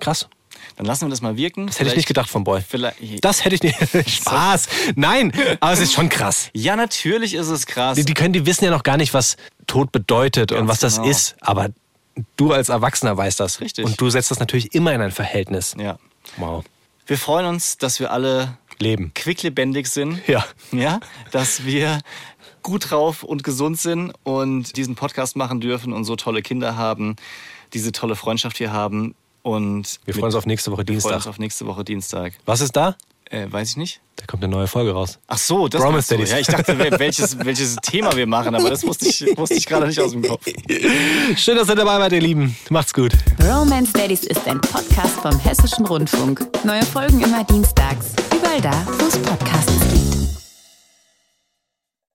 krass. Dann lassen wir das mal wirken. Das hätte ich nicht gedacht vom Boy. Vielleicht, Das hätte ich nicht. [laughs] Spaß. Nein, aber es ist schon krass. ja, natürlich ist es krass. Die, die, können, die wissen ja noch gar nicht, was Tod bedeutet und Ganz was das genau. ist. Aber du als Erwachsener weißt das. Richtig. Und du setzt das natürlich immer in ein Verhältnis. ja. Wow. Wir freuen uns, dass wir alle Leben. quicklebendig sind. Ja. Ja, dass wir gut drauf und gesund sind und diesen Podcast machen dürfen und so tolle Kinder haben, diese tolle Freundschaft hier haben. Und Wir freuen uns auf nächste Woche wir freuen uns Dienstag. auf nächste Woche Dienstag. Was ist da? Äh, weiß ich nicht. Da kommt eine neue Folge raus. Ach so, das du. Daddies. Ja, ich dachte, wel- welches, [laughs] welches Thema wir machen, aber das wusste ich, wusste ich gerade nicht aus dem Kopf. [laughs] Schön, dass ihr dabei wart, ihr Lieben. Macht's gut. Romance Daddies ist ein Podcast vom Hessischen Rundfunk. Neue Folgen immer dienstags. Überall da, wo es Podcasts gibt.